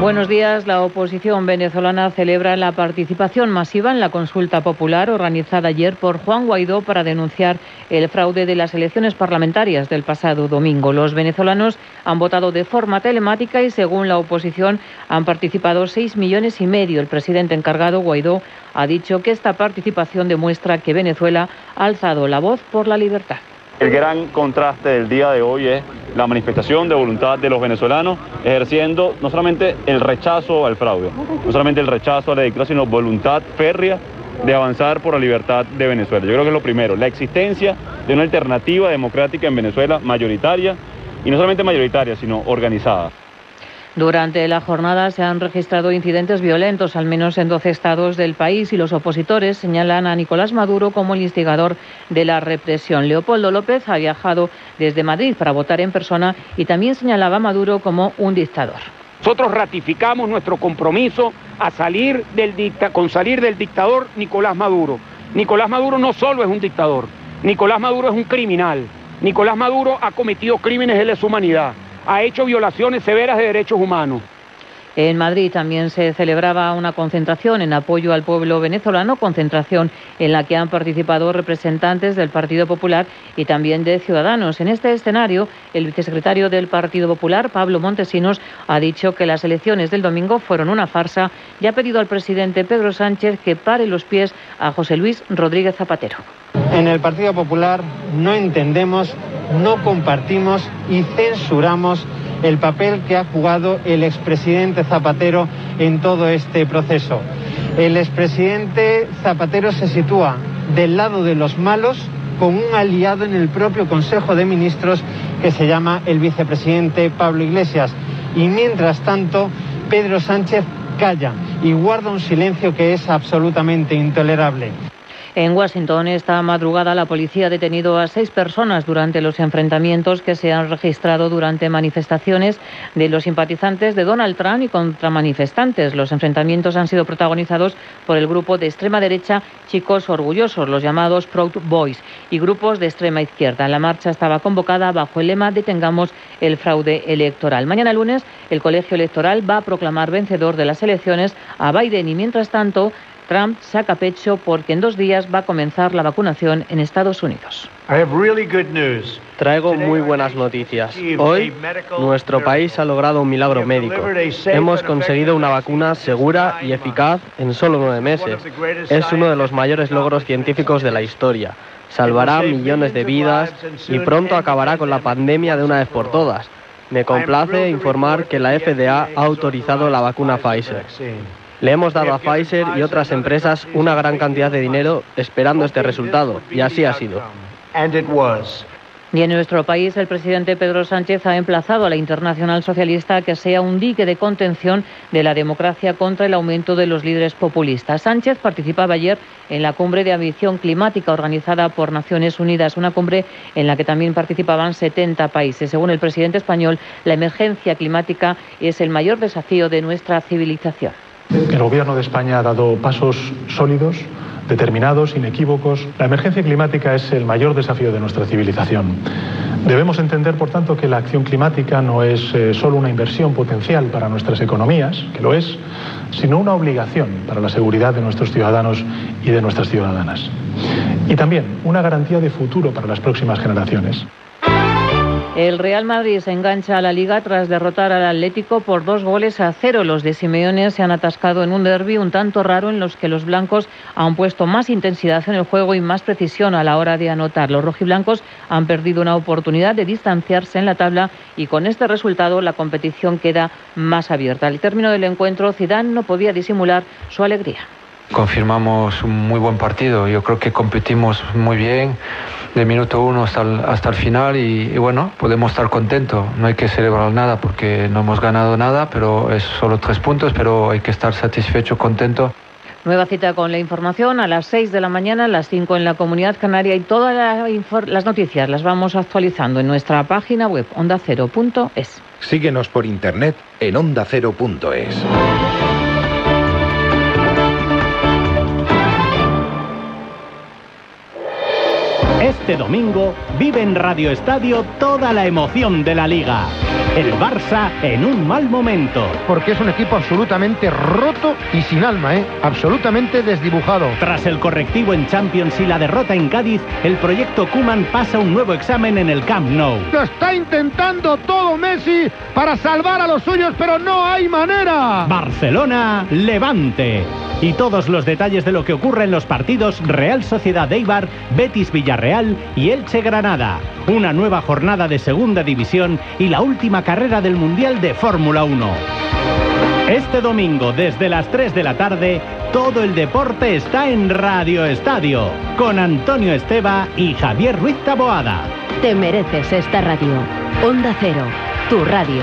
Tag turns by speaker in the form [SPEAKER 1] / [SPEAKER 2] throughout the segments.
[SPEAKER 1] Buenos días. La oposición venezolana celebra la participación masiva en la consulta popular organizada ayer por Juan Guaidó para denunciar el fraude de las elecciones parlamentarias del pasado domingo. Los venezolanos han votado de forma telemática y, según la oposición, han participado seis millones y medio. El presidente encargado, Guaidó, ha dicho que esta participación demuestra que Venezuela ha alzado la voz por la libertad.
[SPEAKER 2] El gran contraste del día de hoy es la manifestación de voluntad de los venezolanos ejerciendo no solamente el rechazo al fraude, no solamente el rechazo a la dictadura, sino voluntad férrea de avanzar por la libertad de Venezuela. Yo creo que es lo primero, la existencia de una alternativa democrática en Venezuela mayoritaria, y no solamente mayoritaria, sino organizada.
[SPEAKER 1] Durante la jornada se han registrado incidentes violentos, al menos en 12 estados del país, y los opositores señalan a Nicolás Maduro como el instigador de la represión. Leopoldo López ha viajado desde Madrid para votar en persona y también señalaba a Maduro como un dictador.
[SPEAKER 3] Nosotros ratificamos nuestro compromiso a salir con salir del dictador Nicolás Maduro. Nicolás Maduro no solo es un dictador, Nicolás Maduro es un criminal. Nicolás Maduro ha cometido crímenes de lesa humanidad ha hecho violaciones severas de derechos humanos.
[SPEAKER 1] En Madrid también se celebraba una concentración en apoyo al pueblo venezolano, concentración en la que han participado representantes del Partido Popular y también de Ciudadanos. En este escenario, el vicesecretario del Partido Popular, Pablo Montesinos, ha dicho que las elecciones del domingo fueron una farsa y ha pedido al presidente Pedro Sánchez que pare los pies a José Luis Rodríguez Zapatero.
[SPEAKER 4] En el Partido Popular no entendemos, no compartimos y censuramos el papel que ha jugado el expresidente Zapatero en todo este proceso. El expresidente Zapatero se sitúa del lado de los malos con un aliado en el propio Consejo de Ministros que se llama el vicepresidente Pablo Iglesias. Y mientras tanto, Pedro Sánchez calla y guarda un silencio que es absolutamente intolerable.
[SPEAKER 1] En Washington, esta madrugada, la policía ha detenido a seis personas durante los enfrentamientos que se han registrado durante manifestaciones de los simpatizantes de Donald Trump y contra manifestantes. Los enfrentamientos han sido protagonizados por el grupo de extrema derecha Chicos Orgullosos, los llamados Proud Boys, y grupos de extrema izquierda. La marcha estaba convocada bajo el lema Detengamos el fraude electoral. Mañana lunes, el colegio electoral va a proclamar vencedor de las elecciones a Biden y, mientras tanto, Trump saca pecho porque en dos días va a comenzar la vacunación en Estados Unidos.
[SPEAKER 5] Traigo muy buenas noticias. Hoy nuestro país ha logrado un milagro médico. Hemos conseguido una vacuna segura y eficaz en solo nueve meses. Es uno de los mayores logros científicos de la historia. Salvará millones de vidas y pronto acabará con la pandemia de una vez por todas. Me complace informar que la FDA ha autorizado la vacuna Pfizer. Le hemos dado a Pfizer y otras empresas una gran cantidad de dinero esperando este resultado, y así ha sido.
[SPEAKER 1] Y en nuestro país, el presidente Pedro Sánchez ha emplazado a la Internacional Socialista a que sea un dique de contención de la democracia contra el aumento de los líderes populistas. Sánchez participaba ayer en la cumbre de ambición climática organizada por Naciones Unidas, una cumbre en la que también participaban 70 países. Según el presidente español, la emergencia climática es el mayor desafío de nuestra civilización.
[SPEAKER 6] El Gobierno de España ha dado pasos sólidos, determinados, inequívocos. La emergencia climática es el mayor desafío de nuestra civilización. Debemos entender, por tanto, que la acción climática no es eh, solo una inversión potencial para nuestras economías, que lo es, sino una obligación para la seguridad de nuestros ciudadanos y de nuestras ciudadanas. Y también una garantía de futuro para las próximas generaciones.
[SPEAKER 1] El Real Madrid se engancha a la liga tras derrotar al Atlético por dos goles a cero. Los de Simeone se han atascado en un derby un tanto raro en los que los blancos han puesto más intensidad en el juego y más precisión a la hora de anotar. Los rojiblancos han perdido una oportunidad de distanciarse en la tabla y con este resultado la competición queda más abierta. Al término del encuentro, Zidane no podía disimular su alegría.
[SPEAKER 7] Confirmamos un muy buen partido. Yo creo que competimos muy bien de minuto uno hasta el, hasta el final y, bueno, podemos estar contentos. No hay que celebrar nada porque no hemos ganado nada, pero es solo tres puntos, pero hay que estar satisfecho, contento.
[SPEAKER 1] Nueva cita con la información a las 6 de la mañana, a las 5 en la Comunidad Canaria y todas las noticias las vamos actualizando en nuestra página web ondacero.es.
[SPEAKER 8] Síguenos por internet en ondacero.es.
[SPEAKER 9] Este domingo vive en Radio Estadio toda la emoción de la liga. El Barça en un mal momento.
[SPEAKER 10] Porque es un equipo absolutamente roto y sin alma, ¿eh? Absolutamente desdibujado.
[SPEAKER 9] Tras el correctivo en Champions y la derrota en Cádiz, el proyecto Kuman pasa un nuevo examen en el Camp Nou.
[SPEAKER 10] Lo está intentando todo Messi para salvar a los suyos, pero no hay manera.
[SPEAKER 9] Barcelona, Levante. Y todos los detalles de lo que ocurre en los partidos Real Sociedad Eibar, Betis Villarreal y Elche Granada. Una nueva jornada de segunda división y la última carrera del Mundial de Fórmula 1. Este domingo, desde las 3 de la tarde, todo el deporte está en Radio Estadio, con Antonio Esteba y Javier Ruiz Taboada.
[SPEAKER 11] Te mereces esta radio. Onda Cero, tu radio.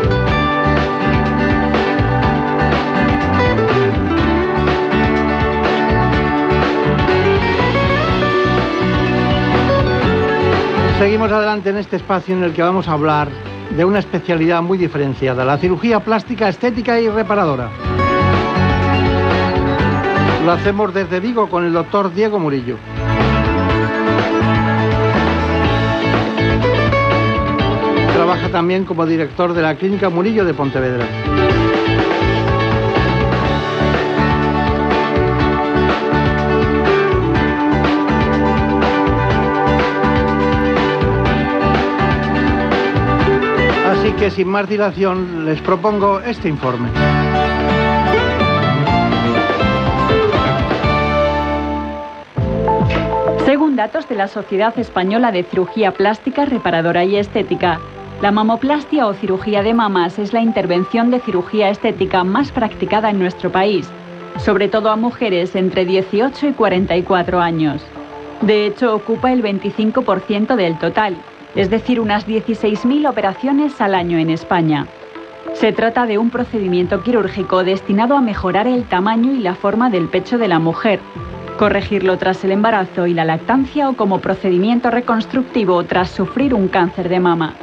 [SPEAKER 12] Seguimos adelante en este espacio en el que vamos a hablar de una especialidad muy diferenciada, la cirugía plástica, estética y reparadora. Lo hacemos desde Vigo con el doctor Diego Murillo. Trabaja también como director de la Clínica Murillo de Pontevedra. Que sin más dilación les propongo este informe.
[SPEAKER 13] Según datos de la Sociedad Española de Cirugía Plástica, Reparadora y Estética, la mamoplastia o cirugía de mamas es la intervención de cirugía estética más practicada en nuestro país, sobre todo a mujeres entre 18 y 44 años. De hecho, ocupa el 25% del total, es decir, unas 16.000 operaciones al año en España. Se trata de un procedimiento quirúrgico destinado a mejorar el tamaño y la forma del pecho de la mujer, corregirlo tras el embarazo y la lactancia o como procedimiento reconstructivo tras sufrir un cáncer de mama.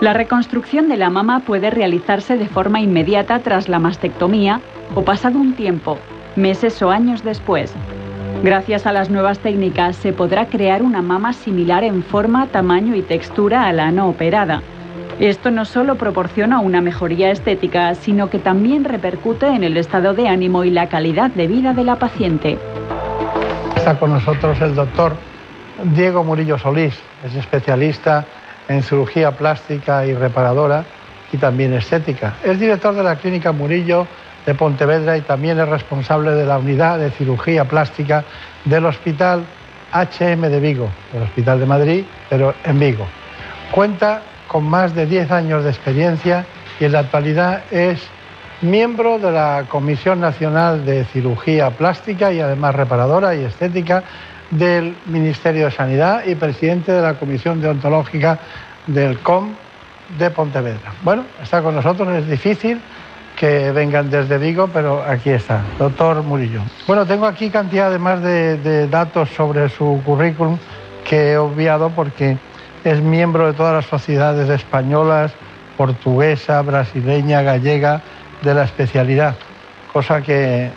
[SPEAKER 13] La reconstrucción de la mama puede realizarse de forma inmediata tras la mastectomía o pasado un tiempo, meses o años después. Gracias a las nuevas técnicas se podrá crear una mama similar en forma, tamaño y textura a la no operada. Esto no solo proporciona una mejoría estética, sino que también repercute en el estado de ánimo y la calidad de vida de la paciente.
[SPEAKER 12] Está con nosotros el doctor Diego Murillo Solís, es especialista en cirugía plástica y reparadora y también estética. Es director de la Clínica Murillo de Pontevedra y también es responsable de la unidad de cirugía plástica del Hospital HM de Vigo, del Hospital de Madrid, pero en Vigo. Cuenta con más de 10 años de experiencia y en la actualidad es miembro de la Comisión Nacional de Cirugía Plástica y además reparadora y estética del Ministerio de Sanidad y presidente de la Comisión Deontológica del COM de Pontevedra. Bueno, está con nosotros, es difícil que vengan desde Vigo, pero aquí está, doctor Murillo. Bueno, tengo aquí cantidad además de, de datos sobre su currículum que he obviado porque es miembro de todas las sociedades españolas, portuguesa, brasileña, gallega de la especialidad, cosa que,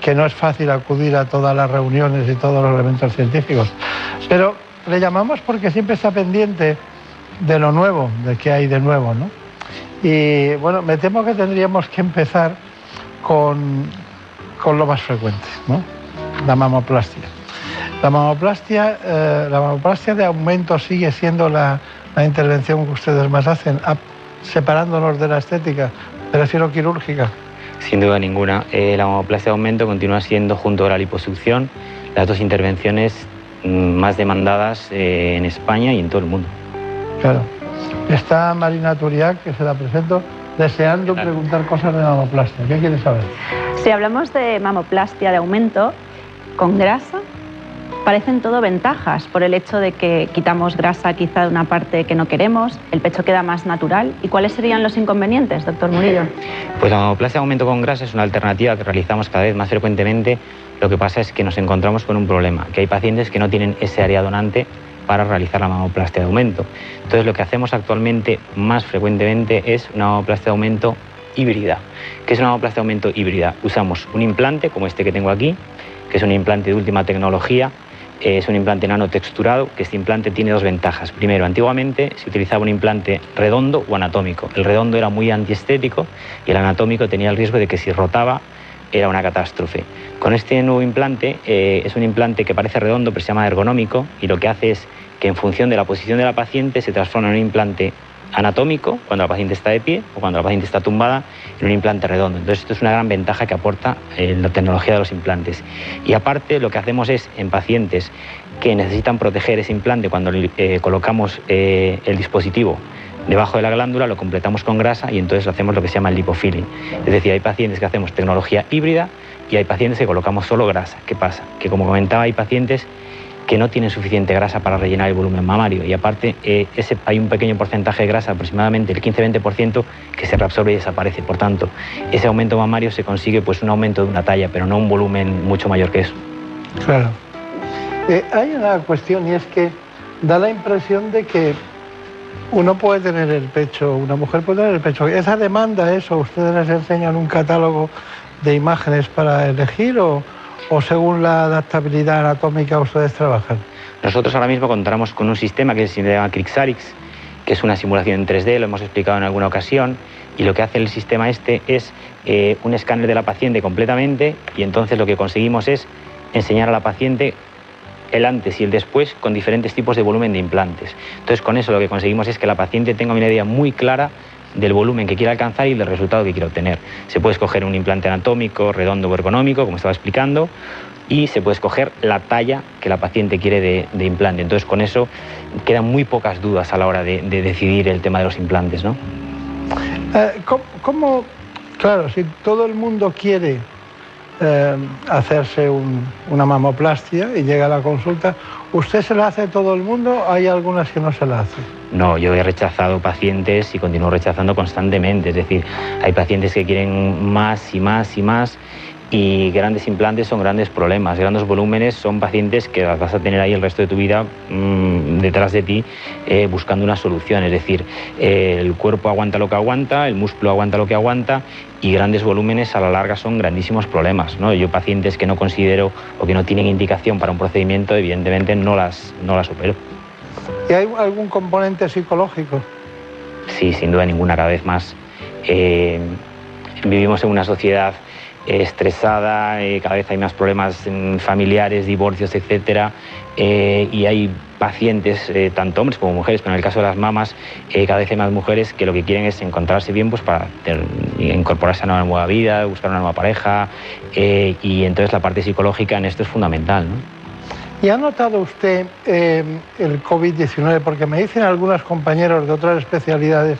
[SPEAKER 12] que, no es fácil acudir a todas las reuniones y todos los elementos científicos. Pero le llamamos porque siempre está pendiente de lo nuevo, de qué hay de nuevo, ¿no? Y bueno, me temo que tendríamos que empezar con, con lo más frecuente, ¿no? La mamoplastia. La mamoplastia, eh, la mamoplastia de aumento sigue siendo la, la, intervención que ustedes más hacen, a, separándonos de la estética, Prefiero quirúrgica.
[SPEAKER 14] Sin duda ninguna. Eh, la mamoplastia de aumento continúa siendo, junto a la liposucción, las dos intervenciones mm, más demandadas eh, en España y en todo el mundo.
[SPEAKER 12] Claro. Está Marina Turiac, que se la presento, deseando preguntar cosas de mamoplastia. ¿Qué quiere saber?
[SPEAKER 15] Si hablamos de mamoplastia de aumento con grasa, parecen todo ventajas por el hecho de que quitamos grasa quizá de una parte que no queremos, el pecho queda más natural. ¿Y cuáles serían los inconvenientes, doctor Murillo?
[SPEAKER 14] Pues la mamoplastia de aumento con grasa es una alternativa que realizamos cada vez más frecuentemente. Lo que pasa es que nos encontramos con un problema, que hay pacientes que no tienen ese área donante para realizar la mamoplastia de aumento. Entonces lo que hacemos actualmente más frecuentemente es una mamoplastia de aumento híbrida. ¿Qué es una mamoplastia de aumento híbrida? Usamos un implante como este que tengo aquí, que es un implante de última tecnología, es un implante nanotexturado, que este implante tiene dos ventajas. Primero, antiguamente se utilizaba un implante redondo o anatómico. El redondo era muy antiestético y el anatómico tenía el riesgo de que si rotaba era una catástrofe. Con este nuevo implante, eh, es un implante que parece redondo, pero se llama ergonómico y lo que hace es que en función de la posición de la paciente se transforma en un implante anatómico cuando la paciente está de pie o cuando la paciente está tumbada en un implante redondo. Entonces esto es una gran ventaja que aporta eh, la tecnología de los implantes. Y aparte lo que hacemos es en pacientes que necesitan proteger ese implante cuando eh, colocamos eh, el dispositivo debajo de la glándula, lo completamos con grasa y entonces hacemos lo que se llama el lipofilling. Es decir, hay pacientes que hacemos tecnología híbrida y hay pacientes que colocamos solo grasa. ¿Qué pasa? Que como comentaba, hay pacientes que no tienen suficiente grasa para rellenar el volumen mamario y aparte eh, ese, hay un pequeño porcentaje de grasa, aproximadamente el 15-20%, que se reabsorbe y desaparece. Por tanto, ese aumento mamario se consigue pues un aumento de una talla, pero no un volumen mucho mayor que eso.
[SPEAKER 12] Claro. Eh, hay una cuestión y es que da la impresión de que uno puede tener el pecho, una mujer puede tener el pecho. ¿Esa demanda eso? ¿Ustedes les enseñan un catálogo de imágenes para elegir o, o según la adaptabilidad anatómica ustedes trabajan?
[SPEAKER 14] Nosotros ahora mismo contamos con un sistema que se llama Crixarix, que es una simulación en 3D, lo hemos explicado en alguna ocasión, y lo que hace el sistema este es eh, un escáner de la paciente completamente y entonces lo que conseguimos es enseñar a la paciente el antes y el después con diferentes tipos de volumen de implantes. Entonces con eso lo que conseguimos es que la paciente tenga una idea muy clara del volumen que quiere alcanzar y del resultado que quiere obtener. Se puede escoger un implante anatómico, redondo o ergonómico, como estaba explicando, y se puede escoger la talla que la paciente quiere de, implante. Entonces, con eso quedan muy pocas dudas a la hora de, decidir el tema de los implantes, ¿no?
[SPEAKER 12] Eh, ¿cómo, claro, si todo el mundo quiere eh, hacerse una mamoplastia y llega a la consulta, ¿usted se la hace a todo el mundo? ¿Hay algunas que no se la hacen?
[SPEAKER 14] No, yo he rechazado pacientes y continúo rechazando constantemente. Es decir, hay pacientes que quieren más y más y más y grandes implantes son grandes problemas. Grandes volúmenes son pacientes que vas a tener ahí el resto de tu vida mm, detrás de ti eh, buscando una solución. Es decir, eh, el cuerpo aguanta lo que aguanta, el músculo aguanta lo que aguanta y grandes volúmenes a la larga son grandísimos problemas. ¿no? Yo pacientes que no considero o que no tienen indicación para un procedimiento, evidentemente no las, no las opero.
[SPEAKER 12] ¿Y hay algún componente psicológico?
[SPEAKER 14] Sí, sin duda ninguna, cada vez más. Eh, vivimos en una sociedad estresada, eh, cada vez hay más problemas familiares, divorcios, etcétera, eh, y hay pacientes, tanto hombres como mujeres, pero en el caso de las mamas, cada vez hay más mujeres que lo que quieren es encontrarse bien pues, para incorporarse a una nueva vida, buscar una nueva pareja, y entonces la parte psicológica en esto es fundamental.
[SPEAKER 12] ¿Y ha notado usted eh, el COVID-19? Porque me dicen algunos compañeros de otras especialidades,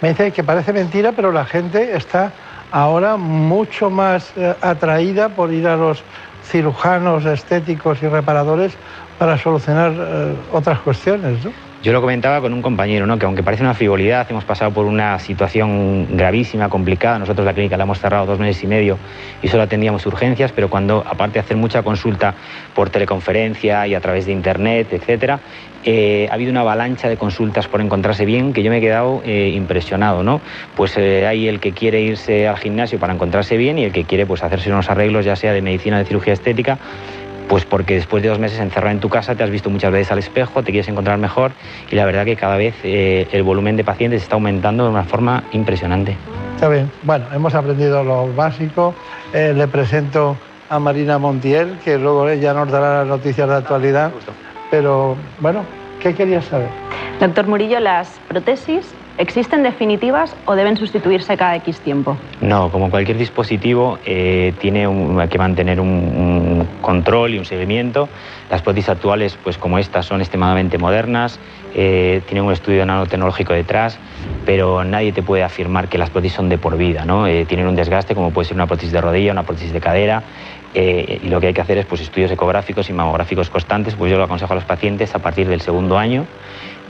[SPEAKER 12] me dicen que parece mentira, pero la gente está ahora mucho más eh, atraída por ir a los cirujanos estéticos y reparadores para solucionar eh, otras cuestiones. ¿no?
[SPEAKER 14] Yo lo comentaba con un compañero, ¿no? que aunque parece una frivolidad, hemos pasado por una situación gravísima, complicada. Nosotros la clínica la hemos cerrado dos meses y medio y solo atendíamos urgencias, pero cuando, aparte de hacer mucha consulta por teleconferencia y a través de internet, etcétera, eh, ha habido una avalancha de consultas por encontrarse bien que yo me he quedado eh, impresionado, ¿no? Pues eh, hay el que quiere irse al gimnasio para encontrarse bien y el que quiere pues hacerse unos arreglos, ya sea de medicina, de cirugía estética, pues porque después de dos meses encerrado en tu casa te has visto muchas veces al espejo, te quieres encontrar mejor y la verdad que cada vez eh, el volumen de pacientes está aumentando de una forma impresionante.
[SPEAKER 12] Está bien, bueno, hemos aprendido lo básico. Eh, le presento a Marina Montiel, que luego ella nos dará las noticias de actualidad. Pero bueno, ¿qué querías saber?
[SPEAKER 15] Doctor Murillo, ¿las prótesis existen definitivas o deben sustituirse cada X tiempo?
[SPEAKER 14] No, como cualquier dispositivo eh, tiene que mantener un, control y un seguimiento. Las prótesis actuales, pues como estas, son extremadamente modernas, eh, tienen un estudio nanotecnológico detrás, pero nadie te puede afirmar que las prótesis son de por vida, ¿no? Eh, tienen un desgaste como puede ser una prótesis de rodilla, una prótesis de cadera, y lo que hay que hacer es pues, estudios ecográficos y mamográficos constantes, pues yo lo aconsejo a los pacientes a partir del segundo año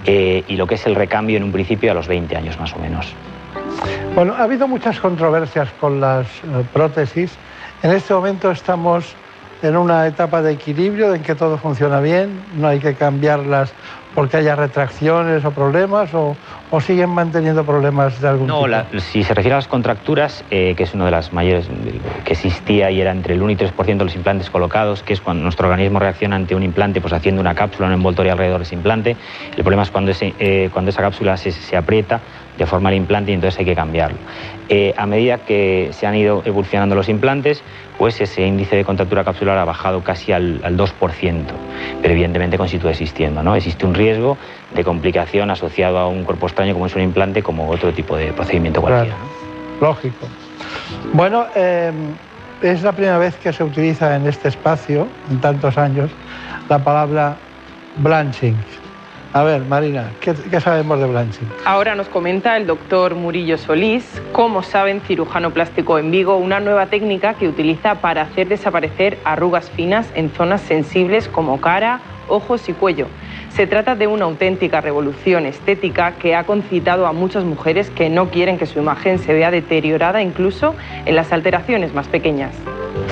[SPEAKER 14] eh, y lo que es el recambio en un principio a los 20 años más o menos.
[SPEAKER 12] Bueno, ha habido muchas controversias con las eh, prótesis. En este momento estamos en una etapa de equilibrio en que todo funciona bien, no hay que cambiarlas porque haya retracciones o problemas o, siguen manteniendo problemas de algún
[SPEAKER 14] tipo?
[SPEAKER 12] No,
[SPEAKER 14] si se refiere a las contracturas, eh, que es una de las mayores que existía y era entre el 1 y 3% de los implantes colocados, que es cuando nuestro organismo reacciona ante un implante pues haciendo una cápsula, un envoltorio alrededor de ese implante. El problema es cuando, eh, cuando esa cápsula se, se aprieta deforma el implante y entonces hay que cambiarlo. Eh, a medida que se han ido evolucionando los implantes, pues ese índice de contractura capsular ha bajado casi al, 2%, pero evidentemente continúa existiendo. ¿no? Existe un riesgo de complicación asociado a un cuerpo extraño como es un implante, como otro tipo de procedimiento cualquiera.
[SPEAKER 12] Lógico. Bueno, eh, es la primera vez que se utiliza en este espacio, en tantos años, la palabra blanching. A ver, Marina, ¿qué, sabemos de blanching?
[SPEAKER 16] Ahora nos comenta el doctor Murillo Solís, como saben, cirujano plástico en Vigo, una nueva técnica que utiliza para hacer desaparecer arrugas finas en zonas sensibles como cara, ojos y cuello. Se trata de una auténtica revolución estética que ha concitado a muchas mujeres que no quieren que su imagen se vea deteriorada incluso en las alteraciones más pequeñas.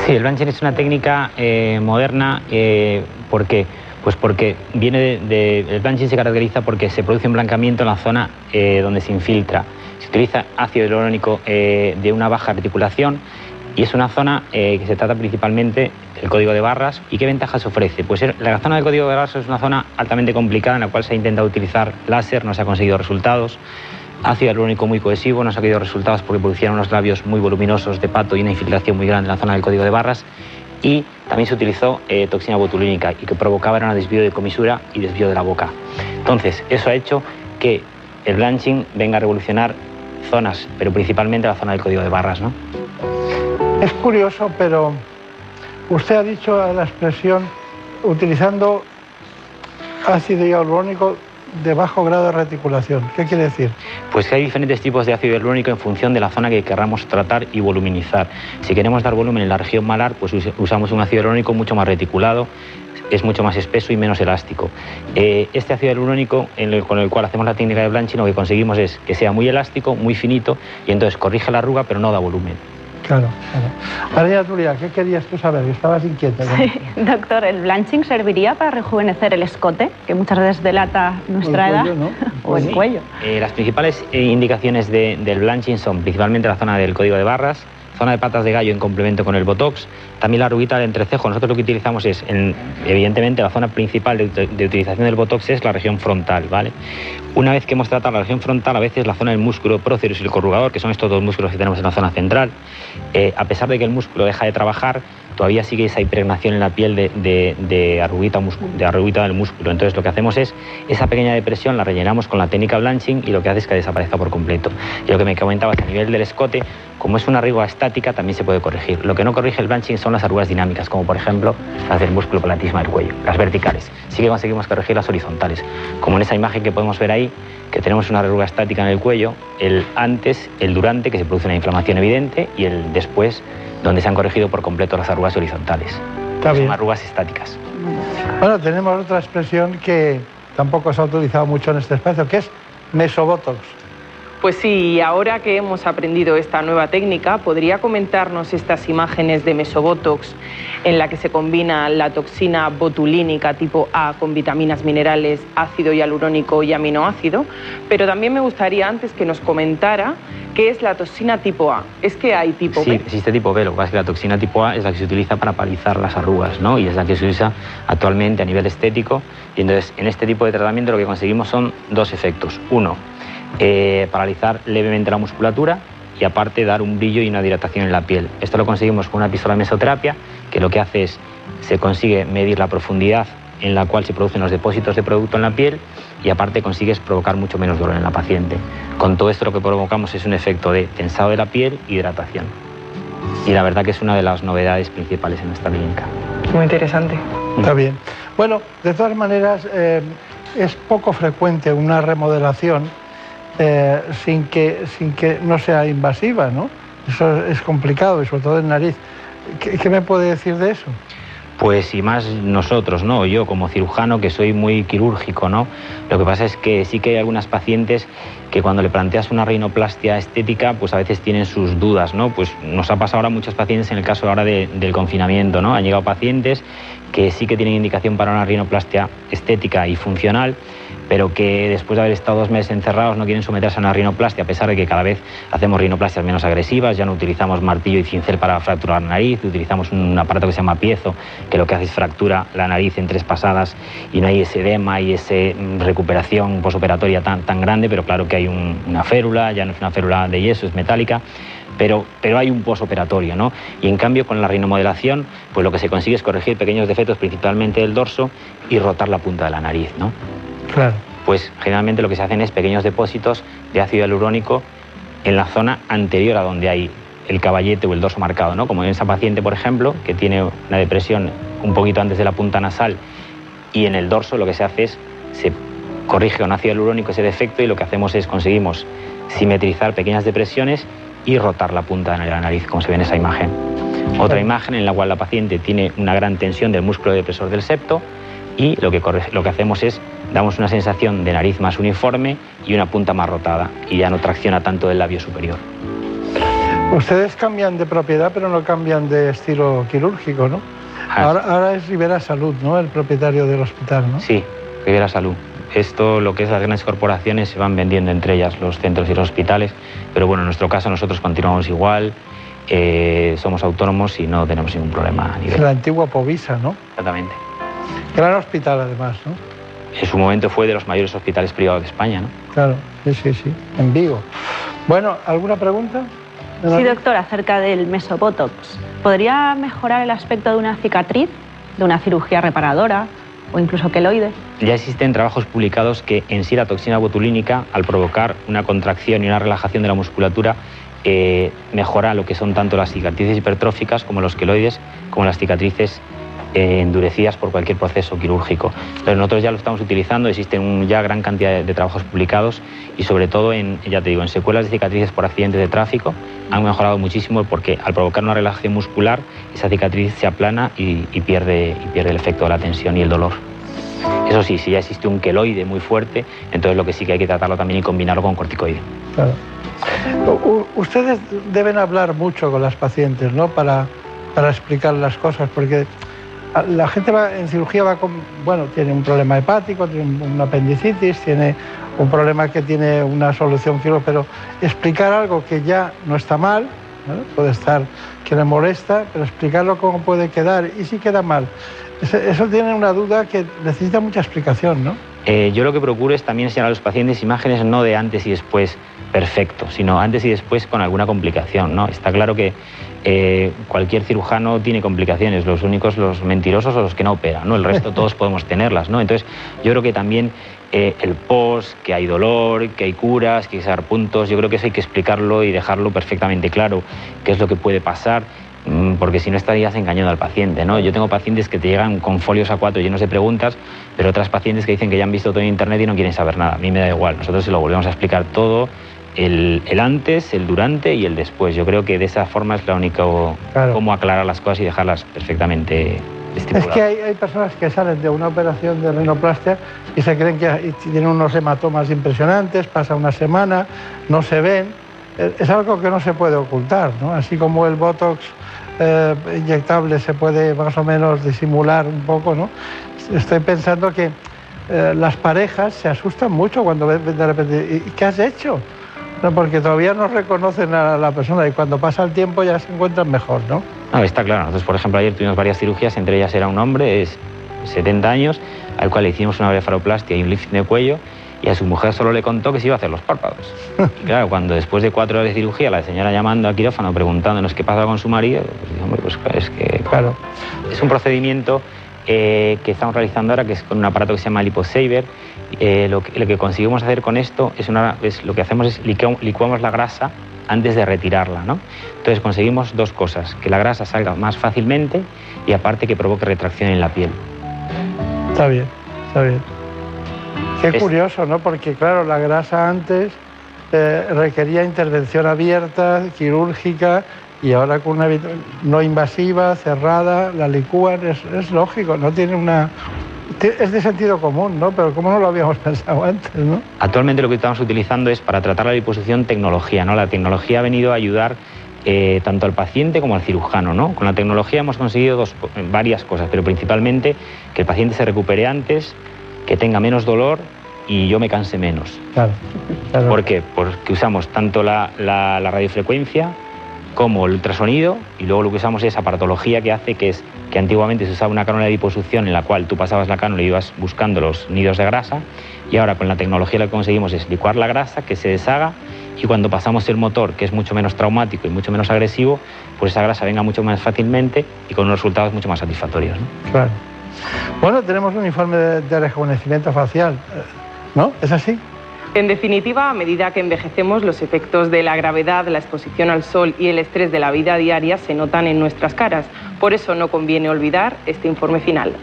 [SPEAKER 14] Sí, el blanching es una técnica eh, moderna eh, porque pues porque viene de, el blanching se caracteriza porque se produce un blancamiento en la zona eh, donde se infiltra. Se utiliza ácido hialurónico eh, de una baja reticulación y es una zona eh, que se trata principalmente del código de barras. ¿Y qué ventajas ofrece? Pues la zona del código de barras es una zona altamente complicada en la cual se ha intentado utilizar láser, no se ha conseguido resultados. Ácido hialurónico muy cohesivo, no se ha conseguido resultados porque producían unos labios muy voluminosos de pato y una infiltración muy grande en la zona del código de barras y también se utilizó eh, toxina botulínica y que provocaba un desvío de comisura y desvío de la boca. Entonces, eso ha hecho que el blanching venga a revolucionar zonas, pero principalmente la zona del código de barras, ¿no?
[SPEAKER 12] Es curioso, pero usted ha dicho la expresión utilizando ácido hialurónico de bajo grado de reticulación. ¿Qué quiere decir?
[SPEAKER 14] Pues que hay diferentes tipos de ácido hialurónico en función de la zona que querramos tratar y voluminizar. Si queremos dar volumen en la región malar, pues usamos un ácido hialurónico mucho más reticulado, es mucho más espeso y menos elástico. Eh, este ácido hialurónico con el cual hacemos la técnica de blanching lo que conseguimos es que sea muy elástico, muy finito y entonces corrige la arruga pero no da volumen.
[SPEAKER 12] Claro, claro. María Tulia, ¿qué querías tú saber? Estabas inquieta.
[SPEAKER 15] Sí, doctor, ¿el blanching serviría para rejuvenecer el escote, que muchas veces delata nuestra edad? o el cuello.
[SPEAKER 14] Eh, las principales eh, indicaciones del blanching son principalmente la zona del código de barras, zona de patas de gallo en complemento con el botox, también la arruguita del entrecejo. Nosotros lo que utilizamos es, evidentemente, la zona principal de, utilización del botox es la región frontal, ¿vale? Una vez que hemos tratado la región frontal, a veces la zona del músculo próceres y el corrugador, que son estos dos músculos que tenemos en la zona central, eh, a pesar de que el músculo deja de trabajar, todavía sigue esa impregnación en la piel de, de, arruguita, de arruguita del músculo. Entonces lo que hacemos es, esa pequeña depresión la rellenamos con la técnica blanching y lo que hace es que desaparezca por completo. Y lo que me comentabas a nivel del escote, como es una arruga estática, también se puede corregir. Lo que no corrige el blanching son las arrugas dinámicas, como por ejemplo las del músculo palatisma del cuello, las verticales. Sí que conseguimos corregir las horizontales, como en esa imagen que podemos ver ahí, que tenemos una arruga estática en el cuello, el antes, el durante, que se produce una inflamación evidente, y el después, donde se han corregido por completo las arrugas horizontales. Son arrugas estáticas.
[SPEAKER 12] Bueno, tenemos otra expresión que tampoco se ha utilizado mucho en este espacio, que es mesobotox.
[SPEAKER 16] Pues sí, ahora que hemos aprendido esta nueva técnica, ¿podría comentarnos estas imágenes de mesobotox en la que se combina la toxina botulínica tipo A con vitaminas minerales, ácido hialurónico y aminoácido? Pero también me gustaría antes que nos comentara qué es la toxina tipo A. ¿Es que hay tipo
[SPEAKER 14] B? Sí, existe tipo B. Lo que pasa es que la toxina tipo A es la que se utiliza para palizar las arrugas, ¿no? Y es la que se usa actualmente a nivel estético. Y entonces, en este tipo de tratamiento lo que conseguimos son dos efectos. Uno, eh, paralizar levemente la musculatura y aparte dar un brillo y una dilatación en la piel. Esto lo conseguimos con una pistola de mesoterapia, que lo que hace es, se consigue medir la profundidad en la cual se producen los depósitos de producto en la piel y aparte consigues provocar mucho menos dolor en la paciente. Con todo esto lo que provocamos es un efecto de tensado de la piel y hidratación. Y la verdad que es una de las novedades principales en esta clínica.
[SPEAKER 16] Muy interesante.
[SPEAKER 12] Está bien. Bueno, de todas maneras, eh, es poco frecuente una remodelación eh, sin, que, sin que no sea invasiva, ¿no? Eso es complicado y sobre todo en nariz. ¿Qué, me puede decir de eso?
[SPEAKER 14] Pues y más nosotros, ¿no? Yo como cirujano que soy muy quirúrgico, ¿no? Lo que pasa es que sí que hay algunas pacientes que cuando le planteas una rinoplastia estética, pues a veces tienen sus dudas, ¿no? Pues nos ha pasado ahora a muchas pacientes en el caso ahora de- del confinamiento, ¿no? Han llegado pacientes que sí que tienen indicación para una rinoplastia estética y funcional, pero que después de haber estado dos meses encerrados no quieren someterse a una rinoplastia, a pesar de que cada vez hacemos rinoplastias menos agresivas, ya no utilizamos martillo y cincel para fracturar la nariz, utilizamos un aparato que se llama piezo, que lo que hace es fractura la nariz en tres pasadas y no hay ese edema y esa recuperación posoperatoria tan, tan grande, pero claro que hay un- una férula, ya no es una férula de yeso, es metálica, pero, pero hay un posoperatorio, ¿no? Y en cambio con la rinomodelación, pues lo que se consigue es corregir pequeños defectos, principalmente del dorso, y rotar la punta de la nariz, ¿no?
[SPEAKER 12] Claro.
[SPEAKER 14] Pues generalmente lo que se hacen es pequeños depósitos de ácido hialurónico en la zona anterior a donde hay el caballete o el dorso marcado, ¿no? Como en esa paciente, por ejemplo, que tiene una depresión un poquito antes de la punta nasal y en el dorso lo que se hace es se corrige con ácido hialurónico ese defecto y lo que hacemos es conseguimos simetrizar pequeñas depresiones y rotar la punta de la nariz, como se ve en esa imagen. Otra imagen en la cual la paciente tiene una gran tensión del músculo depresor del septo y lo que, lo que hacemos es damos una sensación de nariz más uniforme y una punta más rotada y ya no tracciona tanto el labio superior.
[SPEAKER 12] Ustedes cambian de propiedad, pero no cambian de estilo quirúrgico, ¿no? Ahora, ahora es Rivera Salud, ¿no? El propietario del hospital, ¿no?
[SPEAKER 14] Sí, Rivera Salud. Esto, lo que es las grandes corporaciones, se van vendiendo entre ellas los centros y los hospitales, pero bueno, en nuestro caso nosotros continuamos igual, eh, somos autónomos y no tenemos ningún problema a nivel.
[SPEAKER 12] la antigua Povisa, ¿no?
[SPEAKER 14] Exactamente.
[SPEAKER 12] Gran hospital, además, ¿no?
[SPEAKER 14] En su momento fue de los mayores hospitales privados de España, ¿no?
[SPEAKER 12] Claro, sí, sí, sí, en Vigo. Bueno, ¿alguna pregunta?
[SPEAKER 15] Sí, doctor, acerca del mesobotox. ¿Podría mejorar el aspecto de una cicatriz, de una cirugía reparadora o incluso queloide?
[SPEAKER 14] Ya existen trabajos publicados que en sí la toxina botulínica, al provocar una contracción y una relajación de la musculatura, eh, mejora lo que son tanto las cicatrices hipertróficas como los queloides, como las cicatrices eh, endurecidas por cualquier proceso quirúrgico. Pero nosotros ya lo estamos utilizando, existen ya gran cantidad de, trabajos publicados y sobre todo en, ya te digo, en secuelas de cicatrices por accidentes de tráfico han mejorado muchísimo porque al provocar una relajación muscular esa cicatriz se aplana y, pierde, pierde el efecto de la tensión y el dolor. Eso sí, si ya existe un queloide muy fuerte, entonces lo que sí que hay que tratarlo también y combinarlo con corticoide.
[SPEAKER 12] Claro. Ustedes deben hablar mucho con las pacientes, ¿no? Para, para explicar las cosas, porque la gente va, en cirugía va con, bueno, tiene un problema hepático, tiene un- una apendicitis, tiene un problema que tiene una solución quirúrgica, pero explicar algo que ya no está mal, puede estar que le molesta, pero explicarlo cómo puede quedar y si queda mal. Eso, eso tiene una duda que necesita mucha explicación, ¿no?
[SPEAKER 14] Eh, yo lo que procuro es también enseñar a los pacientes imágenes no de antes y después perfecto, sino antes y después con alguna complicación. ¿no? Está claro que eh, cualquier cirujano tiene complicaciones, los únicos los mentirosos o los que no operan, ¿no? el resto todos podemos tenerlas. ¿no? Entonces yo creo que también eh, el post, que hay dolor, que hay curas, que hay que sacar puntos, yo creo que eso hay que explicarlo y dejarlo perfectamente claro, qué es lo que puede pasar porque si no estarías engañando al paciente, ¿no? Yo tengo pacientes que te llegan con folios A4 llenos de preguntas, pero otras pacientes que dicen que ya han visto todo en internet y no quieren saber nada. A mí me da igual, nosotros se lo volvemos a explicar todo, el, el antes, el durante y el después. Yo creo que de esa forma es la única cómo aclarar las cosas y dejarlas perfectamente
[SPEAKER 12] Es
[SPEAKER 14] estipuladas.
[SPEAKER 12] que hay, hay personas que salen de una operación de rinoplastia y se creen que tienen unos hematomas impresionantes, pasa una semana, no se ven. Es algo que no se puede ocultar, ¿no? Así como el Botox eh, inyectable se puede más o menos disimular un poco, ¿no? Estoy pensando que eh, las parejas se asustan mucho cuando ven de repente, ¿y qué has hecho? No, porque todavía no reconocen a la persona y cuando pasa el tiempo ya se encuentran mejor, ¿no?
[SPEAKER 14] No, está claro. Nosotros, por ejemplo, ayer tuvimos varias cirugías, entre ellas era un hombre, es 70 años, al cual le hicimos una blefaroplastia y un lifting de cuello, y a su mujer solo le contó que se iba a hacer los párpados. Y claro, cuando después de cuatro horas de cirugía, la señora llamando al quirófano preguntando qué pasaba con su marido, pues, hombre, pues es que claro, es un procedimiento eh, que estamos realizando ahora, que es con un aparato que se llama LipoSaver. Eh, lo, que, lo, que, conseguimos hacer con esto es, una, es lo que hacemos es licuamos, licuamos la grasa antes de retirarla, ¿no? Entonces conseguimos dos cosas, que la grasa salga más fácilmente y aparte que provoque retracción en la piel.
[SPEAKER 12] Está bien, está bien. Qué es... curioso, ¿no? Porque claro, la grasa antes eh, requería intervención abierta, quirúrgica, y ahora con una no invasiva, cerrada, la licúan, es, es lógico, no tiene una, es de sentido común, ¿no? Pero ¿cómo no lo habíamos pensado antes, no?
[SPEAKER 14] Actualmente lo que estamos utilizando es para tratar la liposucción tecnología, ¿no? La tecnología ha venido a ayudar eh, tanto al paciente como al cirujano, ¿no? Con la tecnología hemos conseguido dos, varias cosas, pero principalmente que el paciente se recupere antes, que tenga menos dolor y yo me canse menos.
[SPEAKER 12] Claro. claro.
[SPEAKER 14] ¿Por qué? Porque usamos tanto la, la, la radiofrecuencia como el ultrasonido y luego lo que usamos es aparatología que hace que es que antiguamente se usaba una cánula de liposucción en la cual tú pasabas la cánula y ibas buscando los nidos de grasa y ahora con la tecnología lo que conseguimos es licuar la grasa, que se deshaga y cuando pasamos el motor, que es mucho menos traumático y mucho menos agresivo, pues esa grasa venga mucho más fácilmente y con unos resultados mucho más satisfactorios. ¿no?
[SPEAKER 12] Claro. Bueno, tenemos un informe de, de rejuvenecimiento facial, ¿no? ¿Es así?
[SPEAKER 16] En definitiva, a medida que envejecemos, los efectos de la gravedad, la exposición al sol y el estrés de la vida diaria se notan en nuestras caras. Por eso no conviene olvidar este informe final.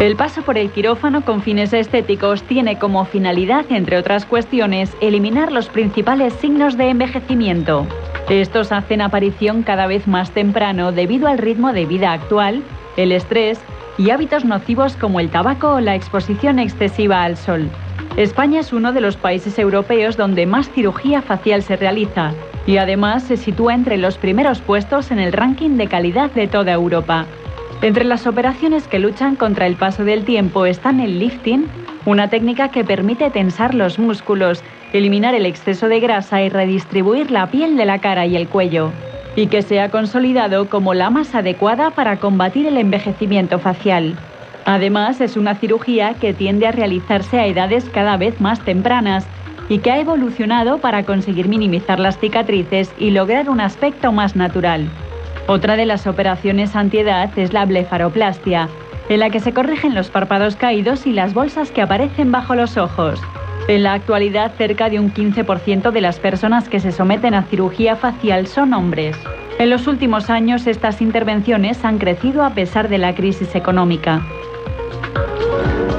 [SPEAKER 13] El paso por el quirófano con fines estéticos tiene como finalidad, entre otras cuestiones, eliminar los principales signos de envejecimiento. Estos hacen aparición cada vez más temprano debido al ritmo de vida actual, el estrés y hábitos nocivos como el tabaco o la exposición excesiva al sol. España es uno de los países europeos donde más cirugía facial se realiza y además se sitúa entre los primeros puestos en el ranking de calidad de toda Europa. Entre las operaciones que luchan contra el paso del tiempo están el lifting, una técnica que permite tensar los músculos, eliminar el exceso de grasa y redistribuir la piel de la cara y el cuello, y que se ha consolidado como la más adecuada para combatir el envejecimiento facial. Además, es una cirugía que tiende a realizarse a edades cada vez más tempranas y que ha evolucionado para conseguir minimizar las cicatrices y lograr un aspecto más natural. Otra de las operaciones antiedad es la blefaroplastia, en la que se corrigen los párpados caídos y las bolsas que aparecen bajo los ojos. En la actualidad, cerca de un 15% de las personas que se someten a cirugía facial son hombres. En los últimos años, estas intervenciones han crecido a pesar de la crisis económica.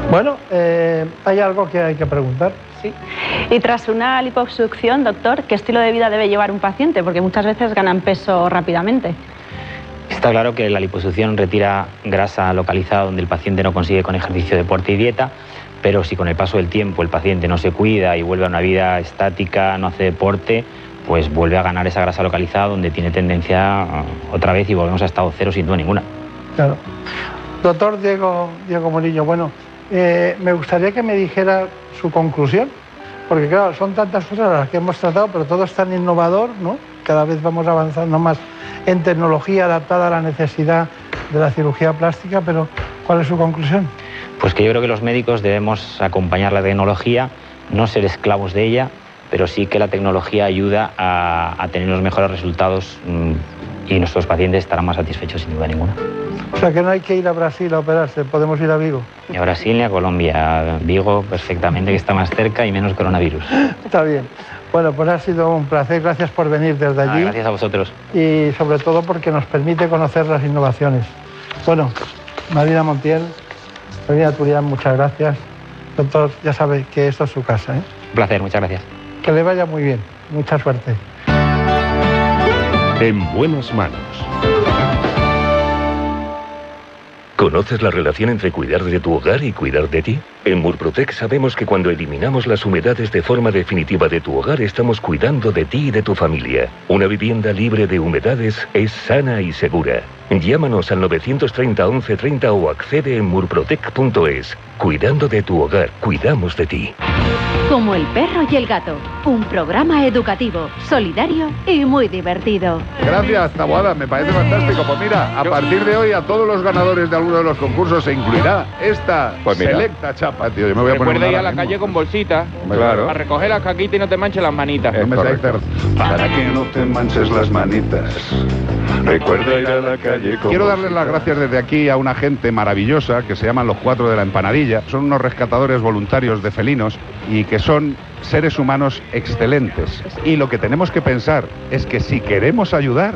[SPEAKER 12] Bueno, eh, hay algo que hay que preguntar.
[SPEAKER 15] Sí. Y tras una liposucción, doctor, ¿qué estilo de vida debe llevar un paciente? Porque muchas veces ganan peso rápidamente.
[SPEAKER 14] Está claro que la liposucción retira grasa localizada donde el paciente no consigue con ejercicio, deporte y dieta, pero si con el paso del tiempo el paciente no se cuida y vuelve a una vida estática, no hace deporte, pues vuelve a ganar esa grasa localizada donde tiene tendencia otra vez y volvemos a estado cero sin duda ninguna.
[SPEAKER 12] Claro. Doctor Diego, Diego Morillo, bueno, eh, me gustaría que me dijera su conclusión, porque claro, son tantas cosas las que hemos tratado, pero todo es tan innovador, ¿no? Cada vez vamos avanzando más en tecnología adaptada a la necesidad de la cirugía plástica, pero ¿cuál es su conclusión?
[SPEAKER 14] Pues que yo creo que los médicos debemos acompañar la tecnología, no ser esclavos de ella, pero sí que la tecnología ayuda a, a tener los mejores resultados mmm, y nuestros pacientes estarán más satisfechos sin duda ninguna.
[SPEAKER 12] O sea que no hay que ir a Brasil a operarse, podemos ir a Vigo.
[SPEAKER 14] Ni a Brasil ni a Colombia, Vigo perfectamente que está más cerca y menos coronavirus.
[SPEAKER 12] Está bien. Bueno, pues ha sido un placer, gracias por venir desde allí.
[SPEAKER 14] Ah, gracias a vosotros.
[SPEAKER 12] Y sobre todo porque nos permite conocer las innovaciones. Bueno, Marina Montiel, Marina Turián, muchas gracias. Doctor, ya sabe que esto es su casa. ¿eh?
[SPEAKER 14] Un placer, muchas gracias.
[SPEAKER 12] Que le vaya muy bien, mucha suerte.
[SPEAKER 17] En buenas manos.
[SPEAKER 18] ¿Conoces la relación entre cuidar de tu hogar y cuidar de ti? En Murprotec sabemos que cuando eliminamos las humedades de forma definitiva de tu hogar estamos cuidando de ti y de tu familia. Una vivienda libre de humedades es sana y segura. Llámanos al 930 1130 o accede en murprotec.es. Cuidando de tu hogar, cuidamos de ti.
[SPEAKER 11] Como el perro y el gato, un programa educativo, solidario y muy divertido.
[SPEAKER 10] Gracias, Taboada, me parece fantástico. Pues mira, a partir de hoy a todos los ganadores de alguno de los concursos se incluirá esta
[SPEAKER 8] Pues
[SPEAKER 10] selecta chapa.
[SPEAKER 19] Patio. Yo me voy a poner
[SPEAKER 3] Recuerda ir a la calle con bolsita.
[SPEAKER 19] Claro.
[SPEAKER 3] A recoger las caquitas y no te manches las manitas.
[SPEAKER 19] No me
[SPEAKER 20] Correcto. Para que no te manches las manitas. Recuerda ir a la calle con
[SPEAKER 19] Quiero darles las gracias desde aquí a una gente maravillosa que se llaman los cuatro de la empanadilla. Son unos rescatadores voluntarios de felinos y que son seres humanos excelentes. Y lo que tenemos que pensar es que si queremos ayudar,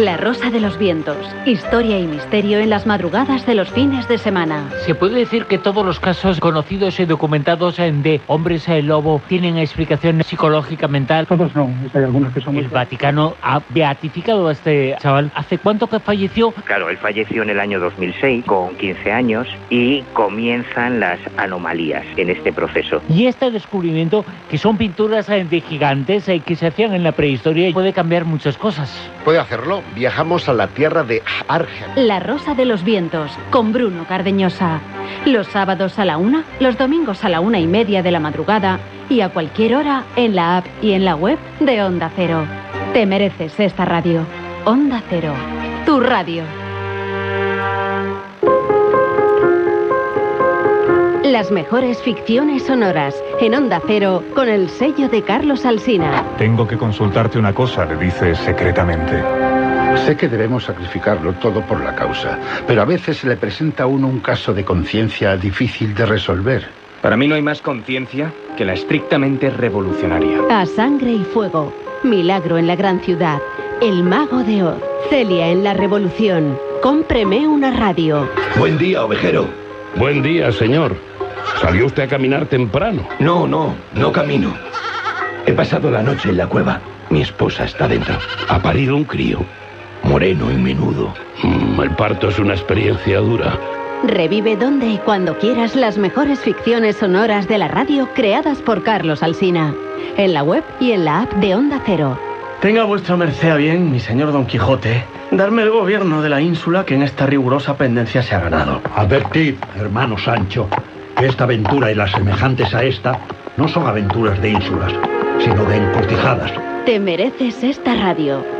[SPEAKER 11] La Rosa de los Vientos, historia y misterio en las madrugadas de los fines de semana.
[SPEAKER 21] Se puede decir que todos los casos conocidos y documentados en de hombres al lobo tienen explicación psicológica mental.
[SPEAKER 22] Todos no, hay algunos que son
[SPEAKER 21] El Vaticano ha beatificado a este chaval. ¿Hace cuánto que falleció?
[SPEAKER 23] Claro, él falleció en el año 2006 con 15 años y comienzan las anomalías en este proceso.
[SPEAKER 21] Y este descubrimiento, que son pinturas eh, de gigantes eh, que se hacían en la prehistoria, puede cambiar muchas cosas.
[SPEAKER 24] Puede hacerlo. Viajamos a la tierra de Argel.
[SPEAKER 11] La Rosa de los Vientos, con Bruno Cardeñosa. Los sábados a la una, los domingos a la una y media de la madrugada y a cualquier hora en la app y en la web de Onda Cero. Te mereces esta radio. Onda Cero, tu radio. Las mejores ficciones sonoras en Onda Cero con el sello de Carlos Alsina.
[SPEAKER 25] Tengo que consultarte una cosa, le dice secretamente.
[SPEAKER 20] Sé que debemos sacrificarlo todo por la causa, pero a veces se le presenta a uno un caso de conciencia difícil de resolver.
[SPEAKER 26] Para mí no hay más conciencia que la estrictamente revolucionaria.
[SPEAKER 11] A sangre y fuego. Milagro en la gran ciudad. El mago de Oz. Celia en la revolución. Cómpreme una radio.
[SPEAKER 27] Buen día, ovejero.
[SPEAKER 28] Buen día, señor. ¿Salió usted a caminar temprano?
[SPEAKER 27] No, no, no camino. He pasado la noche en la cueva. Mi esposa está dentro.
[SPEAKER 28] Ha parido un crío.
[SPEAKER 27] Moreno y menudo.
[SPEAKER 28] Mm, el parto es una experiencia dura.
[SPEAKER 11] Revive donde y cuando quieras las mejores ficciones sonoras de la radio creadas por Carlos Alsina. En la web y en la app de Onda Cero.
[SPEAKER 29] Tenga vuestra merced a bien, mi señor Don Quijote, darme el gobierno de la ínsula que en esta rigurosa pendencia se ha ganado.
[SPEAKER 30] Advertid, hermano Sancho, que esta aventura y las semejantes a esta no son aventuras de ínsulas, sino de encortijadas.
[SPEAKER 11] Te mereces esta radio.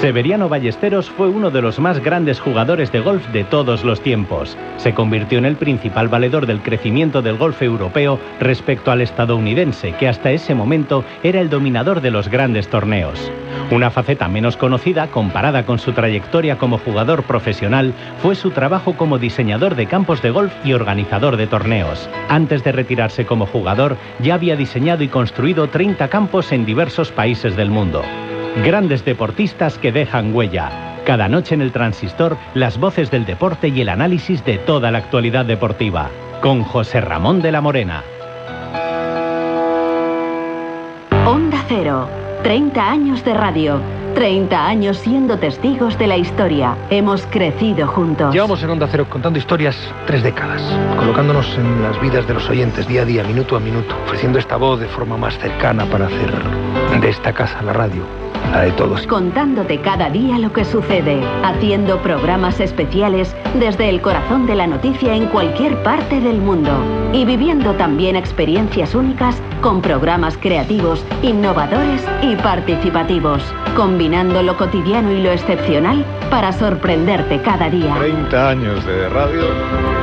[SPEAKER 9] Severiano Ballesteros fue uno de los más grandes jugadores de golf de todos los tiempos. Se convirtió en el principal valedor del crecimiento del golf europeo respecto al estadounidense, que hasta ese momento era el dominador de los grandes torneos. Una faceta menos conocida, comparada con su trayectoria como jugador profesional, fue su trabajo como diseñador de campos de golf y organizador de torneos. Antes de retirarse como jugador, ya había diseñado y construido 30 campos en diversos países del mundo. Grandes deportistas que dejan huella. Cada noche en el transistor, las voces del deporte y el análisis de toda la actualidad deportiva. Con José Ramón de la Morena.
[SPEAKER 11] Onda Cero. 30 años de radio. 30 años siendo testigos de la historia. Hemos crecido juntos.
[SPEAKER 31] Llevamos en Onda Cero contando historias tres décadas, colocándonos en las vidas de los oyentes día a día, minuto a minuto, ofreciendo esta voz de forma más cercana para hacer de esta casa la radio, la de todos.
[SPEAKER 11] Contándote cada día lo que sucede, haciendo programas especiales desde el corazón de la noticia en cualquier parte del mundo y viviendo también experiencias únicas con programas creativos, innovadores y participativos, combinando lo cotidiano y lo excepcional para sorprenderte cada día.
[SPEAKER 32] 30 años de radio.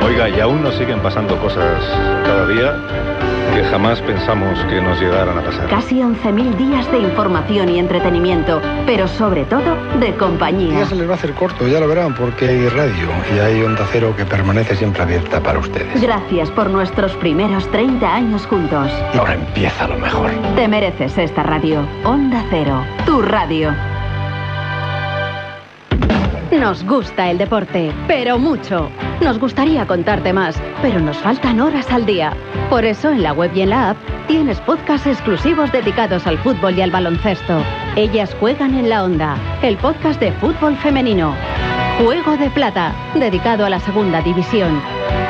[SPEAKER 32] Oiga, y aún nos siguen pasando cosas cada día que jamás pensamos que nos llegaran a pasar.
[SPEAKER 11] Casi 11.000 días de información y entretenimiento, pero sobre todo de compañía.
[SPEAKER 31] Ya se les va a hacer corto, ya lo verán, porque hay radio y hay Onda Cero que permanece siempre abierta para ustedes.
[SPEAKER 11] Gracias por nuestros primeros 30 años juntos.
[SPEAKER 31] Y ahora empieza lo mejor.
[SPEAKER 11] Te mereces esta radio. Onda Cero, tu radio. Nos gusta el deporte, pero mucho. Nos gustaría contarte más, pero nos faltan horas al día. Por eso en la web y en la app tienes podcasts exclusivos dedicados al fútbol y al baloncesto. Ellas juegan en la onda, el podcast de fútbol femenino. Juego de Plata, dedicado a la segunda división.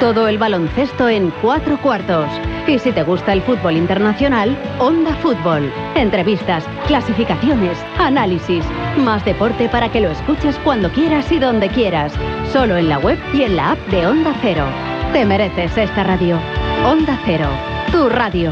[SPEAKER 11] Todo el baloncesto en cuatro cuartos. Y si te gusta el fútbol internacional, Onda Fútbol. Entrevistas, clasificaciones, análisis. Más deporte para que lo escuches cuando quieras y donde quieras. Solo en la web y en la app de Onda Cero. Te mereces esta radio. Onda Cero, tu radio.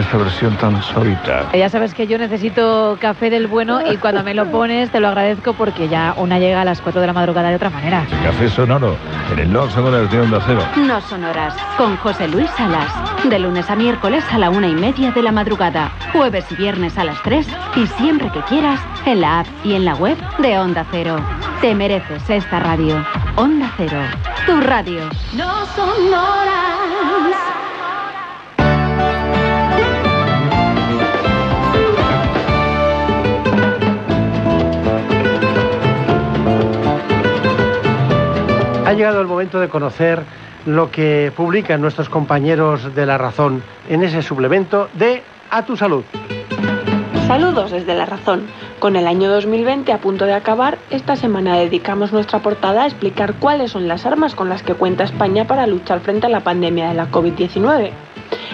[SPEAKER 33] esta versión tan sólita?
[SPEAKER 34] Ya sabes que yo necesito café del bueno y cuando me lo pones te lo agradezco porque ya una llega a las 4 de la madrugada de otra manera.
[SPEAKER 33] Café sonoro en el No Sonoras de Onda Cero.
[SPEAKER 11] No Sonoras, con José Luis Salas. De lunes a miércoles a la una y media de la madrugada. Jueves y viernes a las 3 y siempre que quieras en la app y en la web de Onda Cero. Te mereces esta radio. Onda Cero, tu radio.
[SPEAKER 35] No sonoras.
[SPEAKER 12] Ha llegado el momento de conocer lo que publican nuestros compañeros de La Razón en ese suplemento de A tu Salud.
[SPEAKER 36] Saludos desde La Razón. Con el año 2020 a punto de acabar, esta semana dedicamos nuestra portada a explicar cuáles son las armas con las que cuenta España para luchar frente a la pandemia de la COVID-19.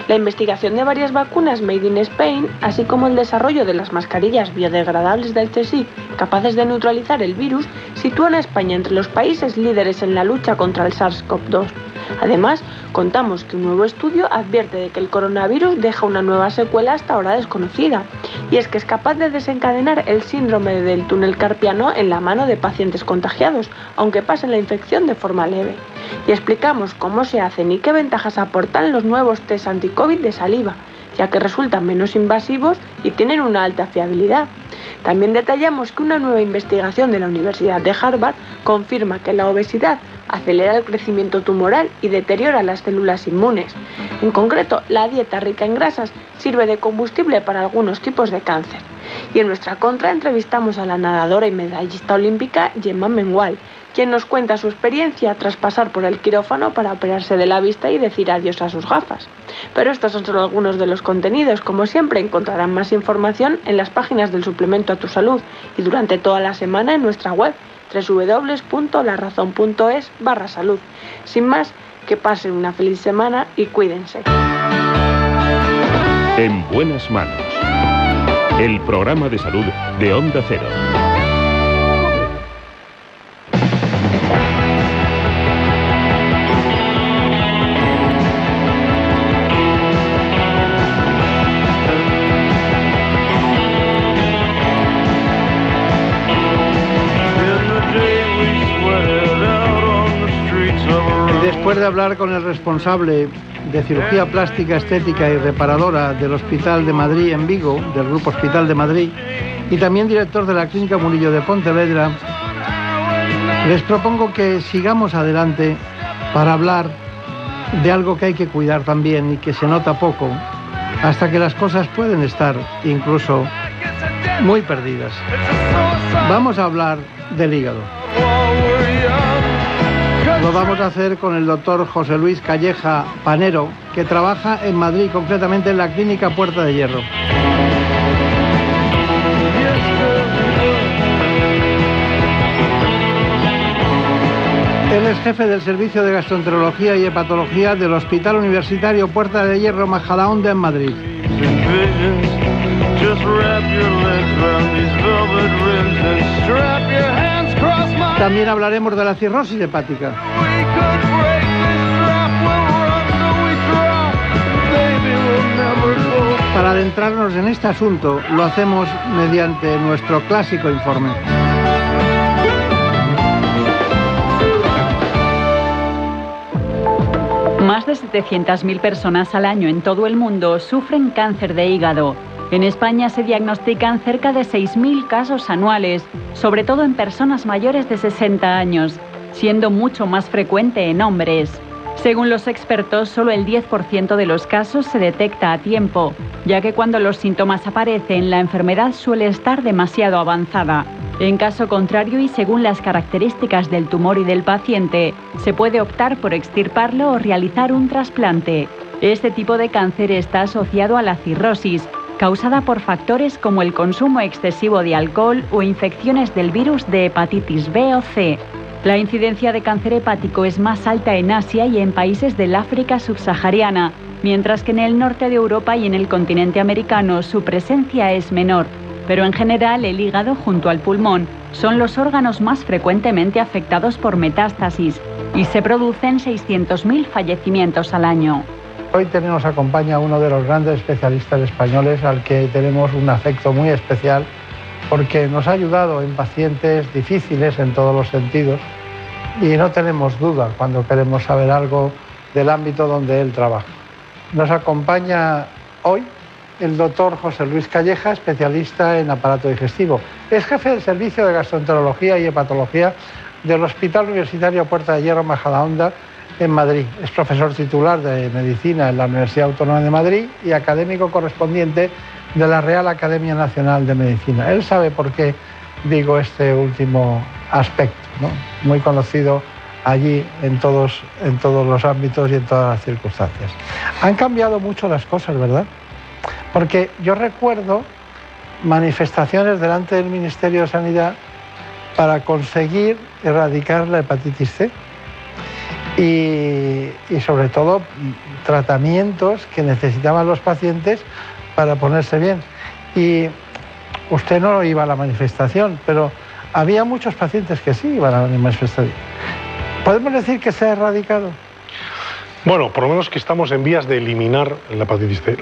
[SPEAKER 36] La investigación de varias vacunas made in Spain, así como el desarrollo de las mascarillas biodegradables del CSIC capaces de neutralizar el virus, sitúan a España entre los países líderes en la lucha contra el SARS-CoV-2. Además, contamos que un nuevo estudio advierte de que el coronavirus deja una nueva secuela hasta ahora desconocida, y es que es capaz de desencadenar el síndrome del túnel carpiano en la mano de pacientes contagiados, aunque pasen la infección de forma leve. Y explicamos cómo se hacen y qué ventajas aportan los nuevos test anti-COVID de saliva, ya que resultan menos invasivos y tienen una alta fiabilidad. También detallamos que una nueva investigación de la Universidad de Harvard confirma que la obesidad acelera el crecimiento tumoral y deteriora las células inmunes. En concreto, la dieta rica en grasas sirve de combustible para algunos tipos de cáncer. Y en nuestra contra entrevistamos a la nadadora y medallista olímpica Gemma Mengual, quien nos cuenta su experiencia tras pasar por el quirófano para operarse de la vista y decir adiós a sus gafas. Pero estos son solo algunos de los contenidos. Como siempre, encontrarán más información en las páginas del suplemento a tu salud y durante toda la semana en nuestra web www.larazón.es barra salud. Sin más, que pasen una feliz semana y cuídense.
[SPEAKER 37] En buenas manos. El programa de salud de Onda Cero.
[SPEAKER 12] Hablar con el responsable de cirugía plástica, estética y reparadora del Hospital de Madrid en Vigo, del Grupo Hospital de Madrid, y también director de la Clínica Murillo de Pontevedra, les propongo que sigamos adelante para hablar de algo que hay que cuidar también y que se nota poco, hasta que las cosas pueden estar incluso muy perdidas. Vamos a hablar del hígado. Lo vamos a hacer con el doctor José Luis Calleja Panero, que trabaja en Madrid, concretamente en la clínica Puerta de Hierro. Él es jefe del Servicio de Gastroenterología y Hepatología del Hospital Universitario Puerta de Hierro Majadahonda en Madrid. También hablaremos de la cirrosis hepática. Para adentrarnos en este asunto, lo hacemos mediante nuestro clásico informe.
[SPEAKER 13] Más de 700.000 personas al año en todo el mundo sufren cáncer de hígado. En España se diagnostican cerca de 6.000 casos anuales, sobre todo en personas mayores de 60 años, siendo mucho más frecuente en hombres. Según los expertos, solo el 10% de los casos se detecta a tiempo, ya que cuando los síntomas aparecen, la enfermedad suele estar demasiado avanzada. En caso contrario y según las características del tumor y del paciente, se puede optar por extirparlo o realizar un trasplante. Este tipo de cáncer está asociado a la cirrosis, causada por factores como el consumo excesivo de alcohol o infecciones del virus de hepatitis B o C. La incidencia de cáncer hepático es más alta en Asia y en países del África subsahariana, mientras que en el norte de Europa y en el continente americano su presencia es menor. Pero en general el hígado junto al pulmón son los órganos más frecuentemente afectados por metástasis y se producen 600.000 fallecimientos al año.
[SPEAKER 12] Hoy tenemos acompaña a uno de los grandes especialistas españoles al que tenemos un afecto muy especial porque nos ha ayudado en pacientes difíciles en todos los sentidos y no tenemos duda cuando queremos saber algo del ámbito donde él trabaja. Nos acompaña hoy el doctor José Luis Calleja, especialista en aparato digestivo. Es jefe del servicio de gastroenterología y hepatología del Hospital Universitario Puerta de Hierro Majadahonda en Madrid. Es profesor titular de medicina en la Universidad Autónoma de Madrid y académico correspondiente de la Real Academia Nacional de Medicina. Él sabe por qué digo este último aspecto, muy conocido allí en todos, en todos los ámbitos y en todas las circunstancias. Han cambiado mucho las cosas, ¿verdad? Porque yo recuerdo manifestaciones delante del Ministerio de Sanidad para conseguir erradicar la hepatitis C y, sobre todo tratamientos que necesitaban los pacientes para ponerse bien. Y usted no iba a la manifestación, pero había muchos pacientes que sí iban a la manifestación. ¿Podemos decir que se ha erradicado?
[SPEAKER 38] Bueno, por lo menos que estamos en vías de eliminar la hepatitis C.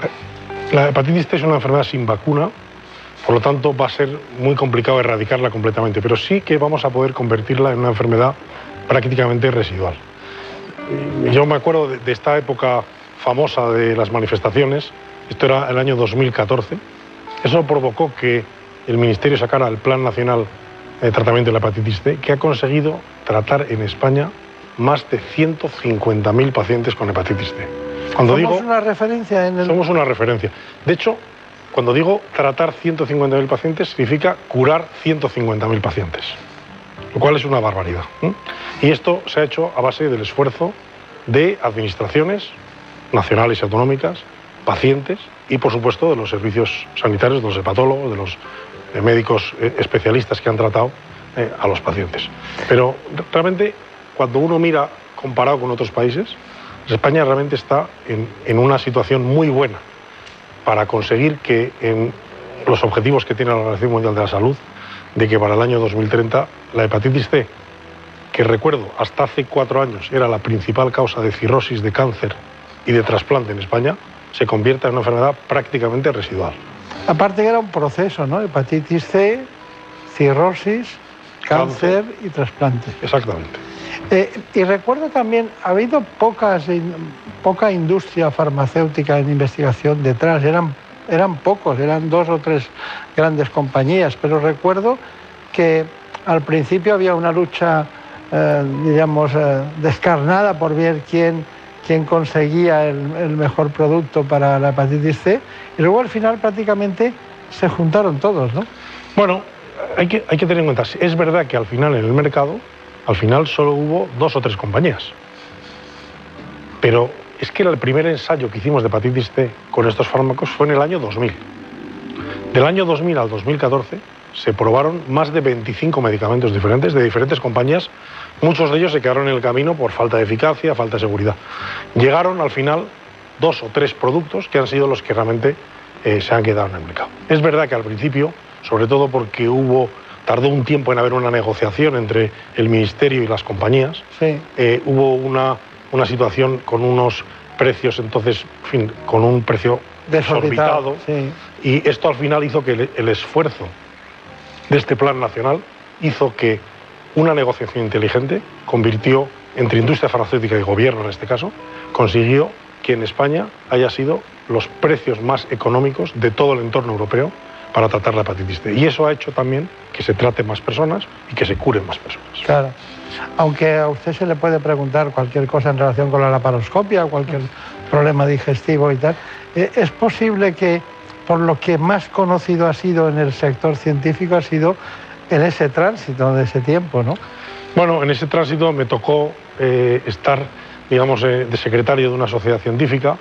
[SPEAKER 38] La hepatitis C es una enfermedad sin vacuna, por lo tanto va a ser muy complicado erradicarla completamente, pero sí que vamos a poder convertirla en una enfermedad prácticamente residual. Yo me acuerdo de esta época famosa de las manifestaciones, esto era el año 2014, eso provocó que el Ministerio sacara el Plan Nacional de Tratamiento de la Hepatitis C, que ha conseguido tratar en España más de 150.000 pacientes con hepatitis C.
[SPEAKER 12] Cuando somos digo, una referencia en el...
[SPEAKER 38] Somos una referencia. De hecho, cuando digo tratar 150.000 pacientes, significa curar 150.000 pacientes, lo cual es una barbaridad. Y esto se ha hecho a base del esfuerzo de administraciones nacionales y autonómicas, pacientes y, por supuesto, de los servicios sanitarios, de los hepatólogos, de los eh, médicos eh, especialistas que han tratado eh, a los pacientes. Pero realmente, cuando uno mira comparado con otros países, España realmente está en, en una situación muy buena para conseguir que en los objetivos que tiene la Organización Mundial de la Salud, de que para el año 2030 la hepatitis C, que recuerdo hasta hace cuatro años era la principal causa de cirrosis, de cáncer y de trasplante en España, se convierta en una enfermedad prácticamente residual.
[SPEAKER 12] Aparte que era un proceso, ¿no? Hepatitis C, cirrosis, cáncer, y trasplante.
[SPEAKER 38] Exactamente.
[SPEAKER 12] Eh, y recuerdo también, ha habido pocas, poca industria farmacéutica en investigación detrás, eran, eran pocos, eran dos o tres grandes compañías, pero recuerdo que al principio había una lucha, eh, digamos, eh, descarnada por ver quién quién conseguía el, mejor producto para la hepatitis C, y luego al final prácticamente se juntaron todos, ¿no?
[SPEAKER 38] Bueno, hay que, hay que tener en cuenta, es verdad que al final en el mercado, al final solo hubo dos o tres compañías, pero es que el primer ensayo que hicimos de hepatitis C con estos fármacos fue en el año 2000. Del año 2000 al 2014 se probaron más de 25 medicamentos diferentes de diferentes compañías Muchos de ellos se quedaron en el camino por falta de eficacia, falta de seguridad. Llegaron al final dos o tres productos que han sido los que realmente eh, se han quedado en el mercado. Es verdad que al principio, sobre todo porque hubo, tardó un tiempo en haber una negociación entre el Ministerio y las compañías, eh, hubo una, una situación con unos precios, entonces, fin, con un precio
[SPEAKER 12] Desorbitado.
[SPEAKER 38] Y esto al final hizo que el, el esfuerzo de este plan nacional hizo que una negociación inteligente convirtió entre industria farmacéutica y gobierno en este caso, consiguió que en España haya sido los precios más económicos de todo el entorno europeo para tratar la hepatitis C. Y eso ha hecho también que se trate más personas y que se curen más personas.
[SPEAKER 12] Claro. Aunque a usted se le puede preguntar cualquier cosa en relación con la laparoscopia cualquier problema digestivo y tal, eh, es posible que por lo que más conocido ha sido en el sector científico ha sido en ese tránsito de ese tiempo, ¿no?
[SPEAKER 38] Bueno, en ese tránsito me tocó eh, estar, digamos, eh, de secretario de una sociedad científica.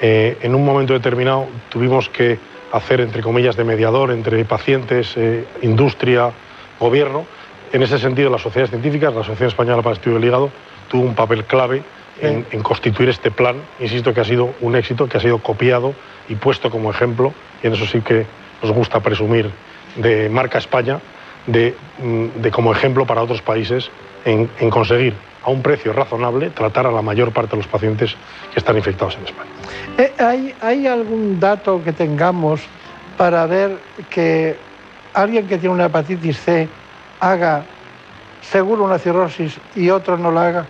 [SPEAKER 38] En un momento determinado tuvimos que hacer, entre comillas, de mediador entre pacientes, industria, gobierno. En ese sentido, las sociedades científicas, la Asociación Española para el Estudio del Hígado, tuvo un papel clave en, en constituir este plan. Insisto que ha sido un éxito, que ha sido copiado y puesto como ejemplo, y en eso sí que nos gusta presumir de marca España, de, mm, de como ejemplo para otros países en, en conseguir a un precio razonable tratar a la mayor parte de los pacientes que están infectados en España.
[SPEAKER 12] Eh, ¿hay, ¿Hay algún dato que tengamos para ver que alguien que tiene una hepatitis C haga seguro una cirrosis y otro no la haga?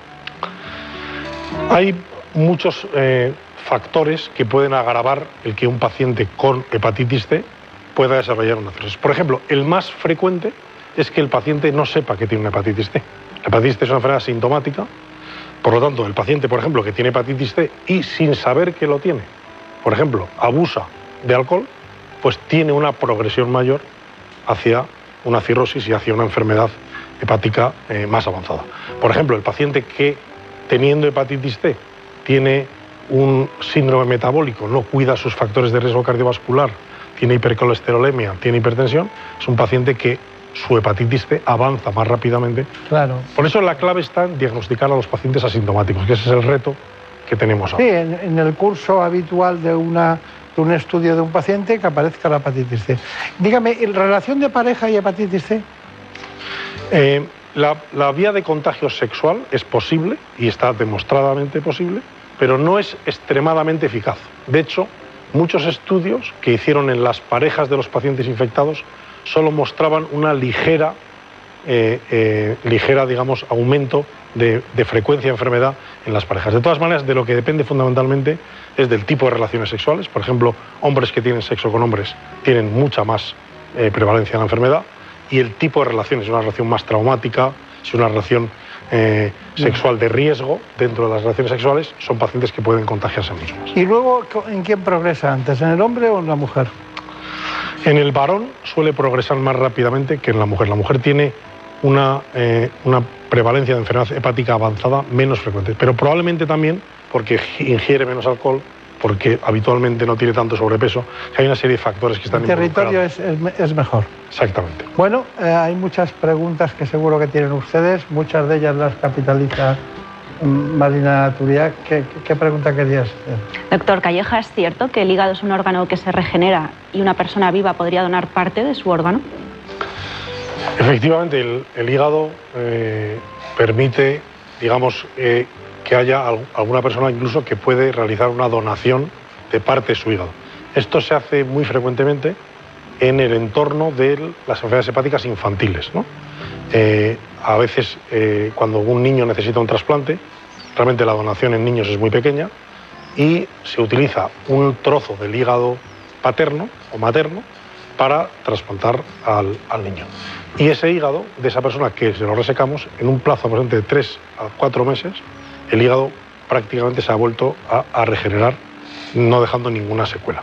[SPEAKER 38] Hay muchos eh, factores que pueden agravar el que un paciente con hepatitis C pueda desarrollar una cirrosis. Por ejemplo, el más frecuente es que el paciente no sepa que tiene una hepatitis C. La hepatitis C es una enfermedad sintomática, por lo tanto, el paciente, por ejemplo, que tiene hepatitis C y sin saber que lo tiene, por ejemplo, abusa de alcohol, pues tiene una progresión mayor hacia una cirrosis y hacia una enfermedad hepática eh, más avanzada. Por ejemplo, el paciente que teniendo hepatitis C tiene un síndrome metabólico, no cuida sus factores de riesgo cardiovascular, tiene hipercolesterolemia, tiene hipertensión, es un paciente que su hepatitis C avanza más rápidamente.
[SPEAKER 12] Claro.
[SPEAKER 38] Por eso la clave está en diagnosticar a los pacientes asintomáticos, que ese es el reto que tenemos ahora.
[SPEAKER 12] Sí, en, en el curso habitual de, una, un estudio de un paciente que aparezca la hepatitis C. Dígame, ¿en relación de pareja y hepatitis C?
[SPEAKER 38] Eh, la, la vía de contagio sexual es posible y está demostradamente posible, pero no es extremadamente eficaz. De hecho, muchos estudios que hicieron en las parejas de los pacientes infectados solo mostraban una ligera, eh, eh, ligera digamos, aumento de, de frecuencia de enfermedad en las parejas. De todas maneras, de lo que depende fundamentalmente es del tipo de relaciones sexuales. Por ejemplo, hombres que tienen sexo con hombres tienen mucha más eh, prevalencia de la enfermedad y el tipo de relación es una relación más traumática, es una relación eh, sexual de riesgo dentro de las relaciones sexuales, son pacientes que pueden contagiarse mismos.
[SPEAKER 12] ¿Y luego en quién progresa antes, en el hombre o en la mujer?
[SPEAKER 38] En el varón suele progresar más rápidamente que en la mujer. La mujer tiene una, eh, una prevalencia de enfermedad hepática avanzada menos frecuente, pero probablemente también porque ingiere menos alcohol, porque habitualmente no tiene tanto sobrepeso, que hay una serie de factores que están
[SPEAKER 12] El territorio es, es, es mejor.
[SPEAKER 38] Exactamente.
[SPEAKER 12] Bueno, eh, hay muchas preguntas que seguro que tienen ustedes, muchas de ellas las capitaliza mm, Marina. ¿Qué, qué, qué pregunta querías hacer?
[SPEAKER 15] Doctor Calleja, ¿es cierto que el hígado es un órgano que se regenera y una persona viva podría donar parte de su órgano?
[SPEAKER 38] Efectivamente, el, hígado eh, permite, digamos, eh, que haya al, alguna persona incluso que puede realizar una donación de parte de su hígado. Esto se hace muy frecuentemente en el entorno de las enfermedades hepáticas infantiles. Eh, a veces, cuando un niño necesita un trasplante, realmente la donación en niños es muy pequeña y se utiliza un trozo del hígado paterno o materno para trasplantar al niño. Y ese hígado de esa persona que se lo resecamos, en un plazo aproximadamente de 3 a 4 meses, el hígado prácticamente se ha vuelto a, a, regenerar, no dejando ninguna secuela.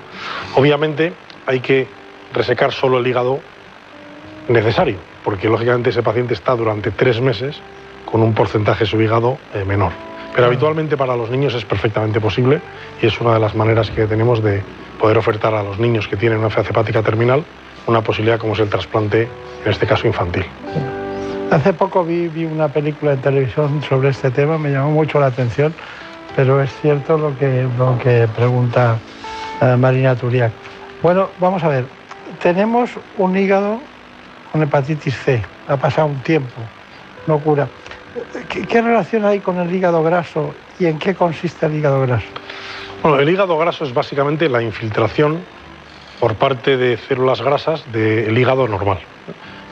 [SPEAKER 38] Obviamente hay que resecar solo el hígado necesario, porque lógicamente ese paciente está durante tres meses con un porcentaje de su hígado eh, menor. Pero habitualmente para los niños es perfectamente posible y es una de las maneras que tenemos de poder ofertar a los niños que tienen una enfermedad hepática terminal una posibilidad como es el trasplante, en este caso infantil.
[SPEAKER 12] Hace poco vi, vi, una película en televisión sobre este tema, me llamó mucho la atención, pero es cierto lo que, lo que pregunta uh, Marina Turiac. Bueno, vamos a ver, tenemos un hígado con hepatitis C, ha pasado un tiempo, no cura. ¿Qué, ¿Qué, relación hay con el hígado graso y en qué consiste el hígado graso?
[SPEAKER 38] Bueno, el hígado graso es básicamente la infiltración por parte de células grasas del hígado normal.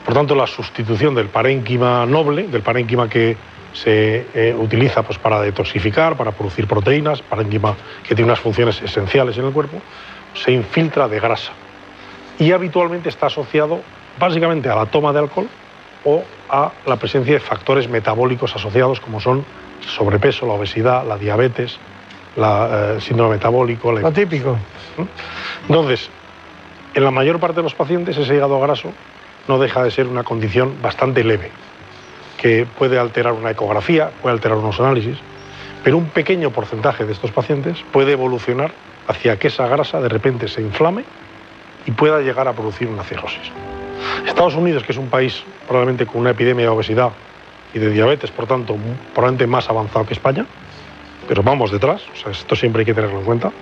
[SPEAKER 38] Por tanto, la sustitución del parénquima noble, del parénquima que se eh, utiliza pues, para detoxificar, para producir proteínas, parénquima que tiene unas funciones esenciales en el cuerpo, se infiltra de grasa. Y habitualmente está asociado básicamente a la toma de alcohol o a la presencia de factores metabólicos asociados como son el sobrepeso, la obesidad, la diabetes, la, eh, síndrome metabólico. La...
[SPEAKER 10] Lo típico.
[SPEAKER 38] Entonces, en la mayor parte de los pacientes ese hígado graso no deja de ser una condición bastante leve, que puede alterar una ecografía, puede alterar unos análisis, pero un pequeño porcentaje de estos pacientes puede evolucionar hacia que esa grasa de repente se inflame y pueda llegar a producir una cirrosis. Estados Unidos, que es un país probablemente con una epidemia de obesidad y de diabetes, por tanto, probablemente más avanzado que España, pero vamos detrás, o sea, esto siempre hay que tenerlo en cuenta.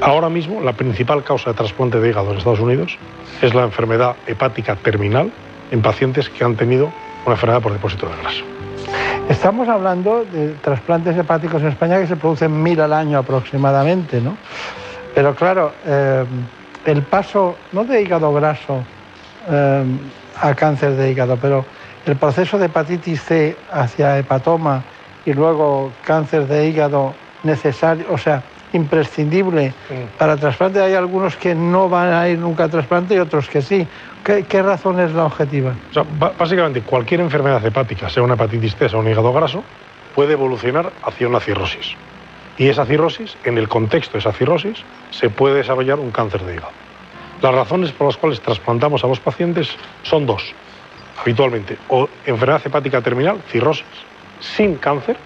[SPEAKER 38] Ahora mismo, la principal causa de trasplante de hígado en Estados Unidos es la enfermedad hepática terminal en pacientes que han tenido una enfermedad por depósito de grasa.
[SPEAKER 10] Estamos hablando de trasplantes hepáticos en España que se producen mil al año aproximadamente, ¿no? Pero claro, eh, el paso, no de hígado graso eh, a cáncer de hígado, pero el proceso de hepatitis C hacia hepatoma y luego cáncer de hígado necesario, o sea, imprescindible para trasplante. Hay algunos que no van a ir nunca a trasplante y otros que sí. ¿Qué, razón es la objetiva?
[SPEAKER 38] básicamente, cualquier enfermedad hepática, sea una hepatitis C, sea un hígado graso, puede evolucionar hacia una cirrosis. Y esa cirrosis, en el contexto de esa cirrosis, se puede desarrollar un cáncer de hígado. Las razones por las cuales trasplantamos a los pacientes son dos, habitualmente, o enfermedad hepática terminal, cirrosis, sin cáncer,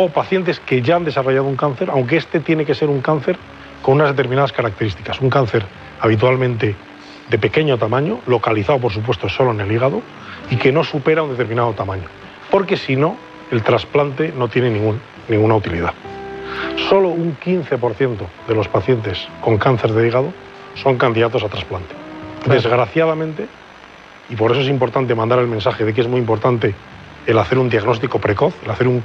[SPEAKER 38] o pacientes que ya han desarrollado un cáncer, aunque este tiene que ser un cáncer con unas determinadas características. Un cáncer habitualmente de pequeño tamaño, localizado por supuesto solo en el hígado, y que no supera un determinado tamaño. Porque si no, el trasplante no tiene ningún, ninguna utilidad. Solo un 15% de los pacientes con cáncer de hígado son candidatos a trasplante. Desgraciadamente, y por eso es importante mandar el mensaje de que es muy importante el hacer un diagnóstico precoz, el hacer un,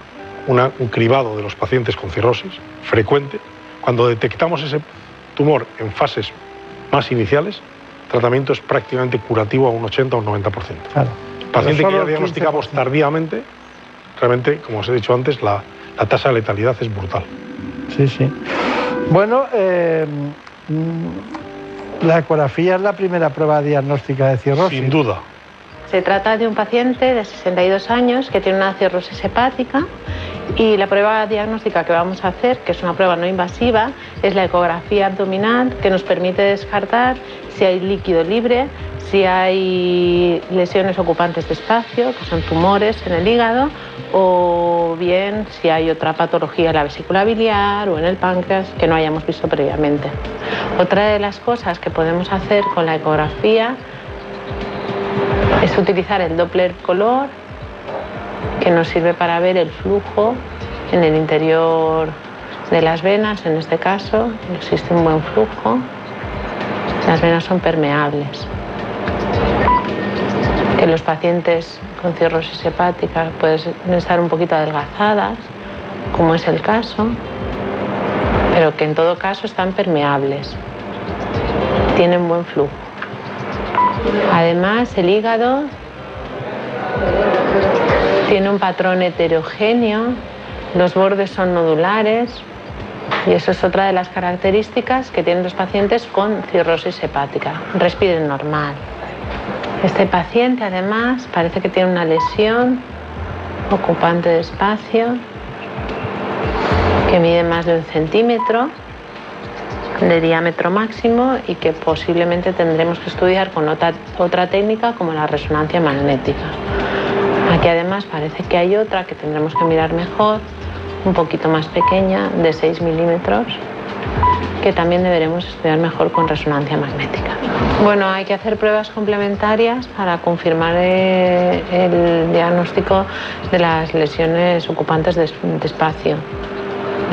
[SPEAKER 38] un cribado de los pacientes con cirrosis frecuente, cuando detectamos ese tumor en fases más iniciales, el tratamiento es prácticamente curativo a un 80 o un 90%. Claro. Paciente que ya diagnosticamos tardíamente, realmente, como os he dicho antes, la, la tasa de letalidad es brutal.
[SPEAKER 10] Sí, sí. Bueno, eh, la ecografía es la primera prueba diagnóstica de cirrosis.
[SPEAKER 38] Sin duda.
[SPEAKER 39] Se trata de un paciente de 62 años que tiene una cirrosis hepática y la prueba diagnóstica que vamos a hacer, que es una prueba no invasiva, es la ecografía abdominal que nos permite descartar si hay líquido libre, si hay lesiones ocupantes de espacio, que son tumores en el hígado, o bien si hay otra patología en la vesícula biliar o en el páncreas que no hayamos visto previamente. Otra de las cosas que podemos hacer con la ecografía es utilizar el Doppler color, que nos sirve para ver el flujo en el interior de las venas, en este caso, existe un buen flujo. Las venas son permeables. Que los pacientes con cirrosis hepática pueden estar un poquito adelgazadas, como es el caso, pero que en todo caso están permeables, tienen buen flujo. Además, el hígado tiene un patrón heterogéneo, los bordes son nodulares y eso es otra de las características que tienen los pacientes con cirrosis hepática. Respiren normal. Este paciente además parece que tiene una lesión ocupante de espacio que mide más de un centímetro de diámetro máximo y que posiblemente tendremos que estudiar con otra, otra técnica como la resonancia magnética. Aquí además parece que hay otra que tendremos que mirar mejor, un poquito más pequeña, de 6 milímetros, que también deberemos estudiar mejor con resonancia magnética. Bueno, hay que hacer pruebas complementarias para confirmar eh, el diagnóstico de las lesiones ocupantes de espacio.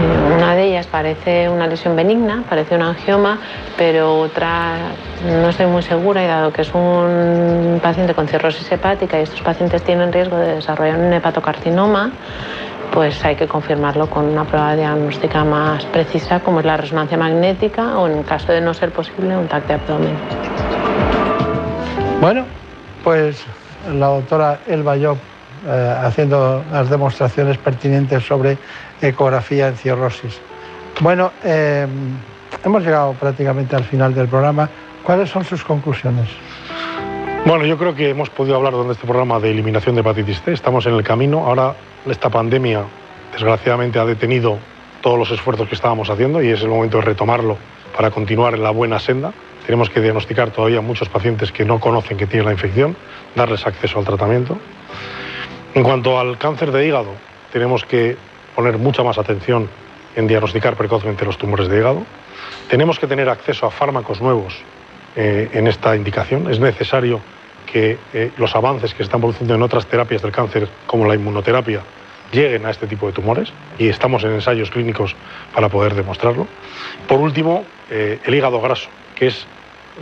[SPEAKER 39] Eh, una de ellas parece una lesión benigna, parece un angioma, pero otra no estoy muy segura y dado que es un paciente con cirrosis hepática y estos pacientes tienen riesgo de desarrollar un hepatocarcinoma, pues hay que confirmarlo con una prueba diagnóstica más precisa como es la resonancia magnética o en caso de no ser posible un TAC de abdomen.
[SPEAKER 12] Bueno, pues la doctora Elba Job eh, haciendo las demostraciones pertinentes sobre ecografía en cirrosis. Bueno, eh, hemos llegado prácticamente al final del programa. ¿Cuáles son sus conclusiones?
[SPEAKER 38] Bueno, yo creo que hemos podido hablar durante este programa de eliminación de hepatitis C. Estamos en el camino. Ahora esta pandemia, desgraciadamente, ha detenido todos los esfuerzos que estábamos haciendo y es el momento de retomarlo para continuar en la buena senda. Tenemos que diagnosticar todavía muchos pacientes que no conocen que tienen la infección, darles acceso al tratamiento. En cuanto al cáncer de hígado, tenemos que poner mucha más atención en diagnosticar precozmente los tumores de hígado. Tenemos que tener acceso a fármacos nuevos eh, en esta indicación. Es necesario que eh, los avances que se están produciendo en otras terapias del cáncer, como la inmunoterapia, lleguen a este tipo de tumores y estamos en ensayos clínicos para poder demostrarlo. Por último, eh, el hígado graso, que es,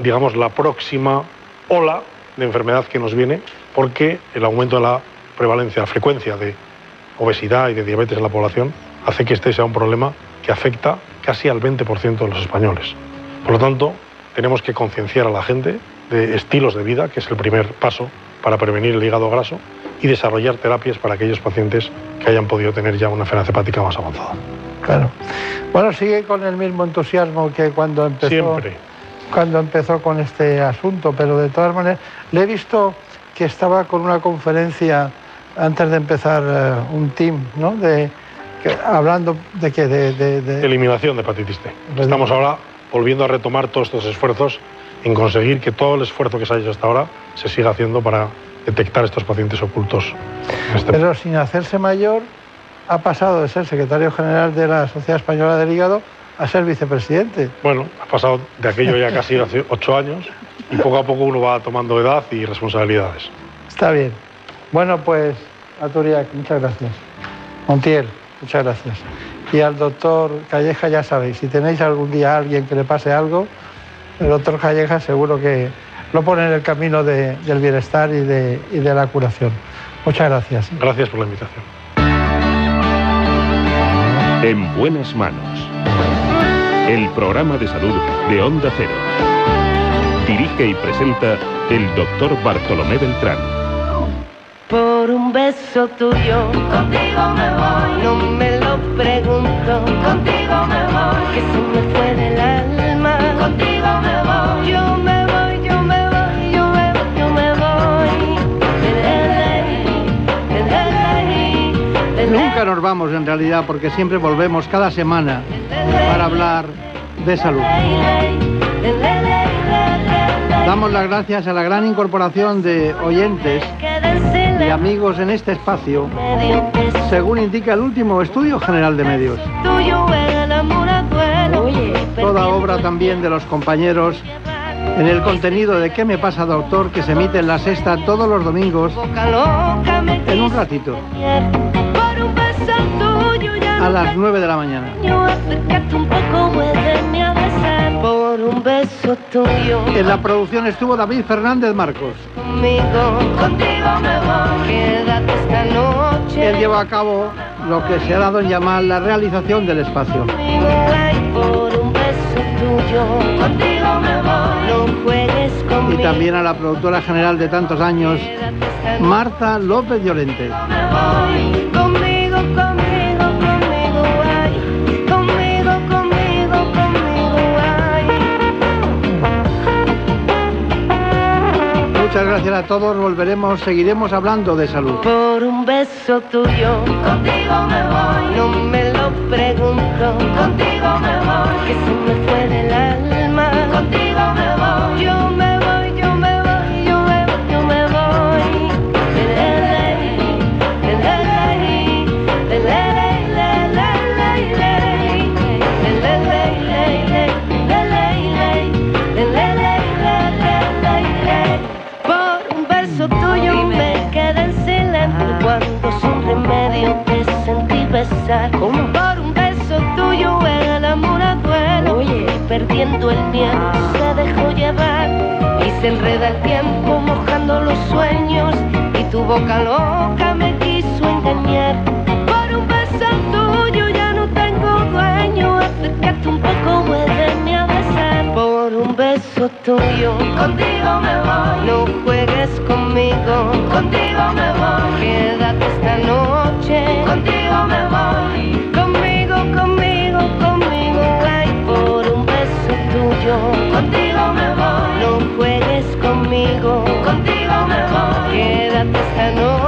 [SPEAKER 38] digamos, la próxima ola de enfermedad que nos viene porque el aumento de la prevalencia, la frecuencia de obesidad y de diabetes en la población hace que este sea un problema que afecta casi al 20% de los españoles. Por lo tanto, tenemos que concienciar a la gente de estilos de vida, que es el primer paso para prevenir el hígado graso, y desarrollar terapias para aquellos pacientes que hayan podido tener ya una enfermedad hepática más avanzada.
[SPEAKER 12] Claro. Bueno, sigue con el mismo entusiasmo que cuando empezó.
[SPEAKER 38] Siempre.
[SPEAKER 12] Cuando empezó con este asunto, pero de todas maneras, le he visto que estaba con una conferencia antes de empezar eh, un team, ¿no? De, que- hablando de que de, de- de-
[SPEAKER 38] Eliminación de hepatitis C. Estamos ahora volviendo a retomar todos estos esfuerzos en conseguir que todo el esfuerzo que se ha hecho hasta ahora se siga haciendo para detectar estos pacientes ocultos. este
[SPEAKER 12] pero sin hacerse mayor ha pasado de ser secretario general de la Sociedad Española del Hígado a ser vicepresidente.
[SPEAKER 38] Bueno, ha pasado de aquello ya casi hace ocho años y poco a poco uno va tomando edad y responsabilidades.
[SPEAKER 12] Está bien. Bueno, pues a Turiac, muchas gracias. Montiel, muchas gracias. Y al doctor Calleja, ya sabéis, si tenéis algún día a alguien que le pase algo, el doctor Calleja seguro que lo pone en el camino de- del bienestar y de, y de la curación. Muchas gracias.
[SPEAKER 38] Gracias por la invitación.
[SPEAKER 2] En buenas manos. El programa de salud de Onda Cero. Dirige y presenta el doctor Bartolomé Beltrán.
[SPEAKER 40] Por un beso tuyo, contigo me voy. No me lo pregunto, contigo me voy. Que se me fue del alma, contigo me voy. Yo me voy, yo me voy, yo me voy, yo me voy.
[SPEAKER 12] Nunca nos vamos en realidad porque siempre volvemos cada semana para hablar de salud. Damos las gracias a la gran incorporación de oyentes y amigos en este espacio, según indica el último estudio general de medios. Toda obra también de los compañeros en el contenido de ¿Qué me pasa, doctor? que se emite en la sexta todos los domingos en un ratito, a las 9 de la mañana.
[SPEAKER 40] Por un beso tuyo.
[SPEAKER 12] En la producción estuvo David Fernández Marcos.
[SPEAKER 40] Conmigo, contigo me voy. Quédate esta noche.
[SPEAKER 12] Él lleva a cabo lo que se ha dado en llamar la realización del espacio.
[SPEAKER 40] Conmigo, ay, por un beso tuyo. Contigo me voy. No juegues
[SPEAKER 12] Y también a la productora general de tantos años, Marta López Llorente. Muchas gracias a todos, volveremos, seguiremos hablando de salud.
[SPEAKER 40] Por un beso tuyo, contigo me voy. No me lo pregunto, contigo me voy. Que se me fue del alma, contigo me voy. Yo me pensar ¿Cómo? Por un beso tuyo el amor a duelo Oye, perdiendo el miedo ah. se dejó llevar. Y se enreda el tiempo mojando los sueños. Y tu boca loca me quiso engañar. Por un beso tuyo ya no tengo dueño. Acércate un poco, vuélveme a besar. Por un beso tuyo Contigo me voy. No juegues conmigo Contigo me voy. Quédate esta noche Contigo Contigo me voy. No juegues conmigo. Contigo me voy. Quédate esta noche.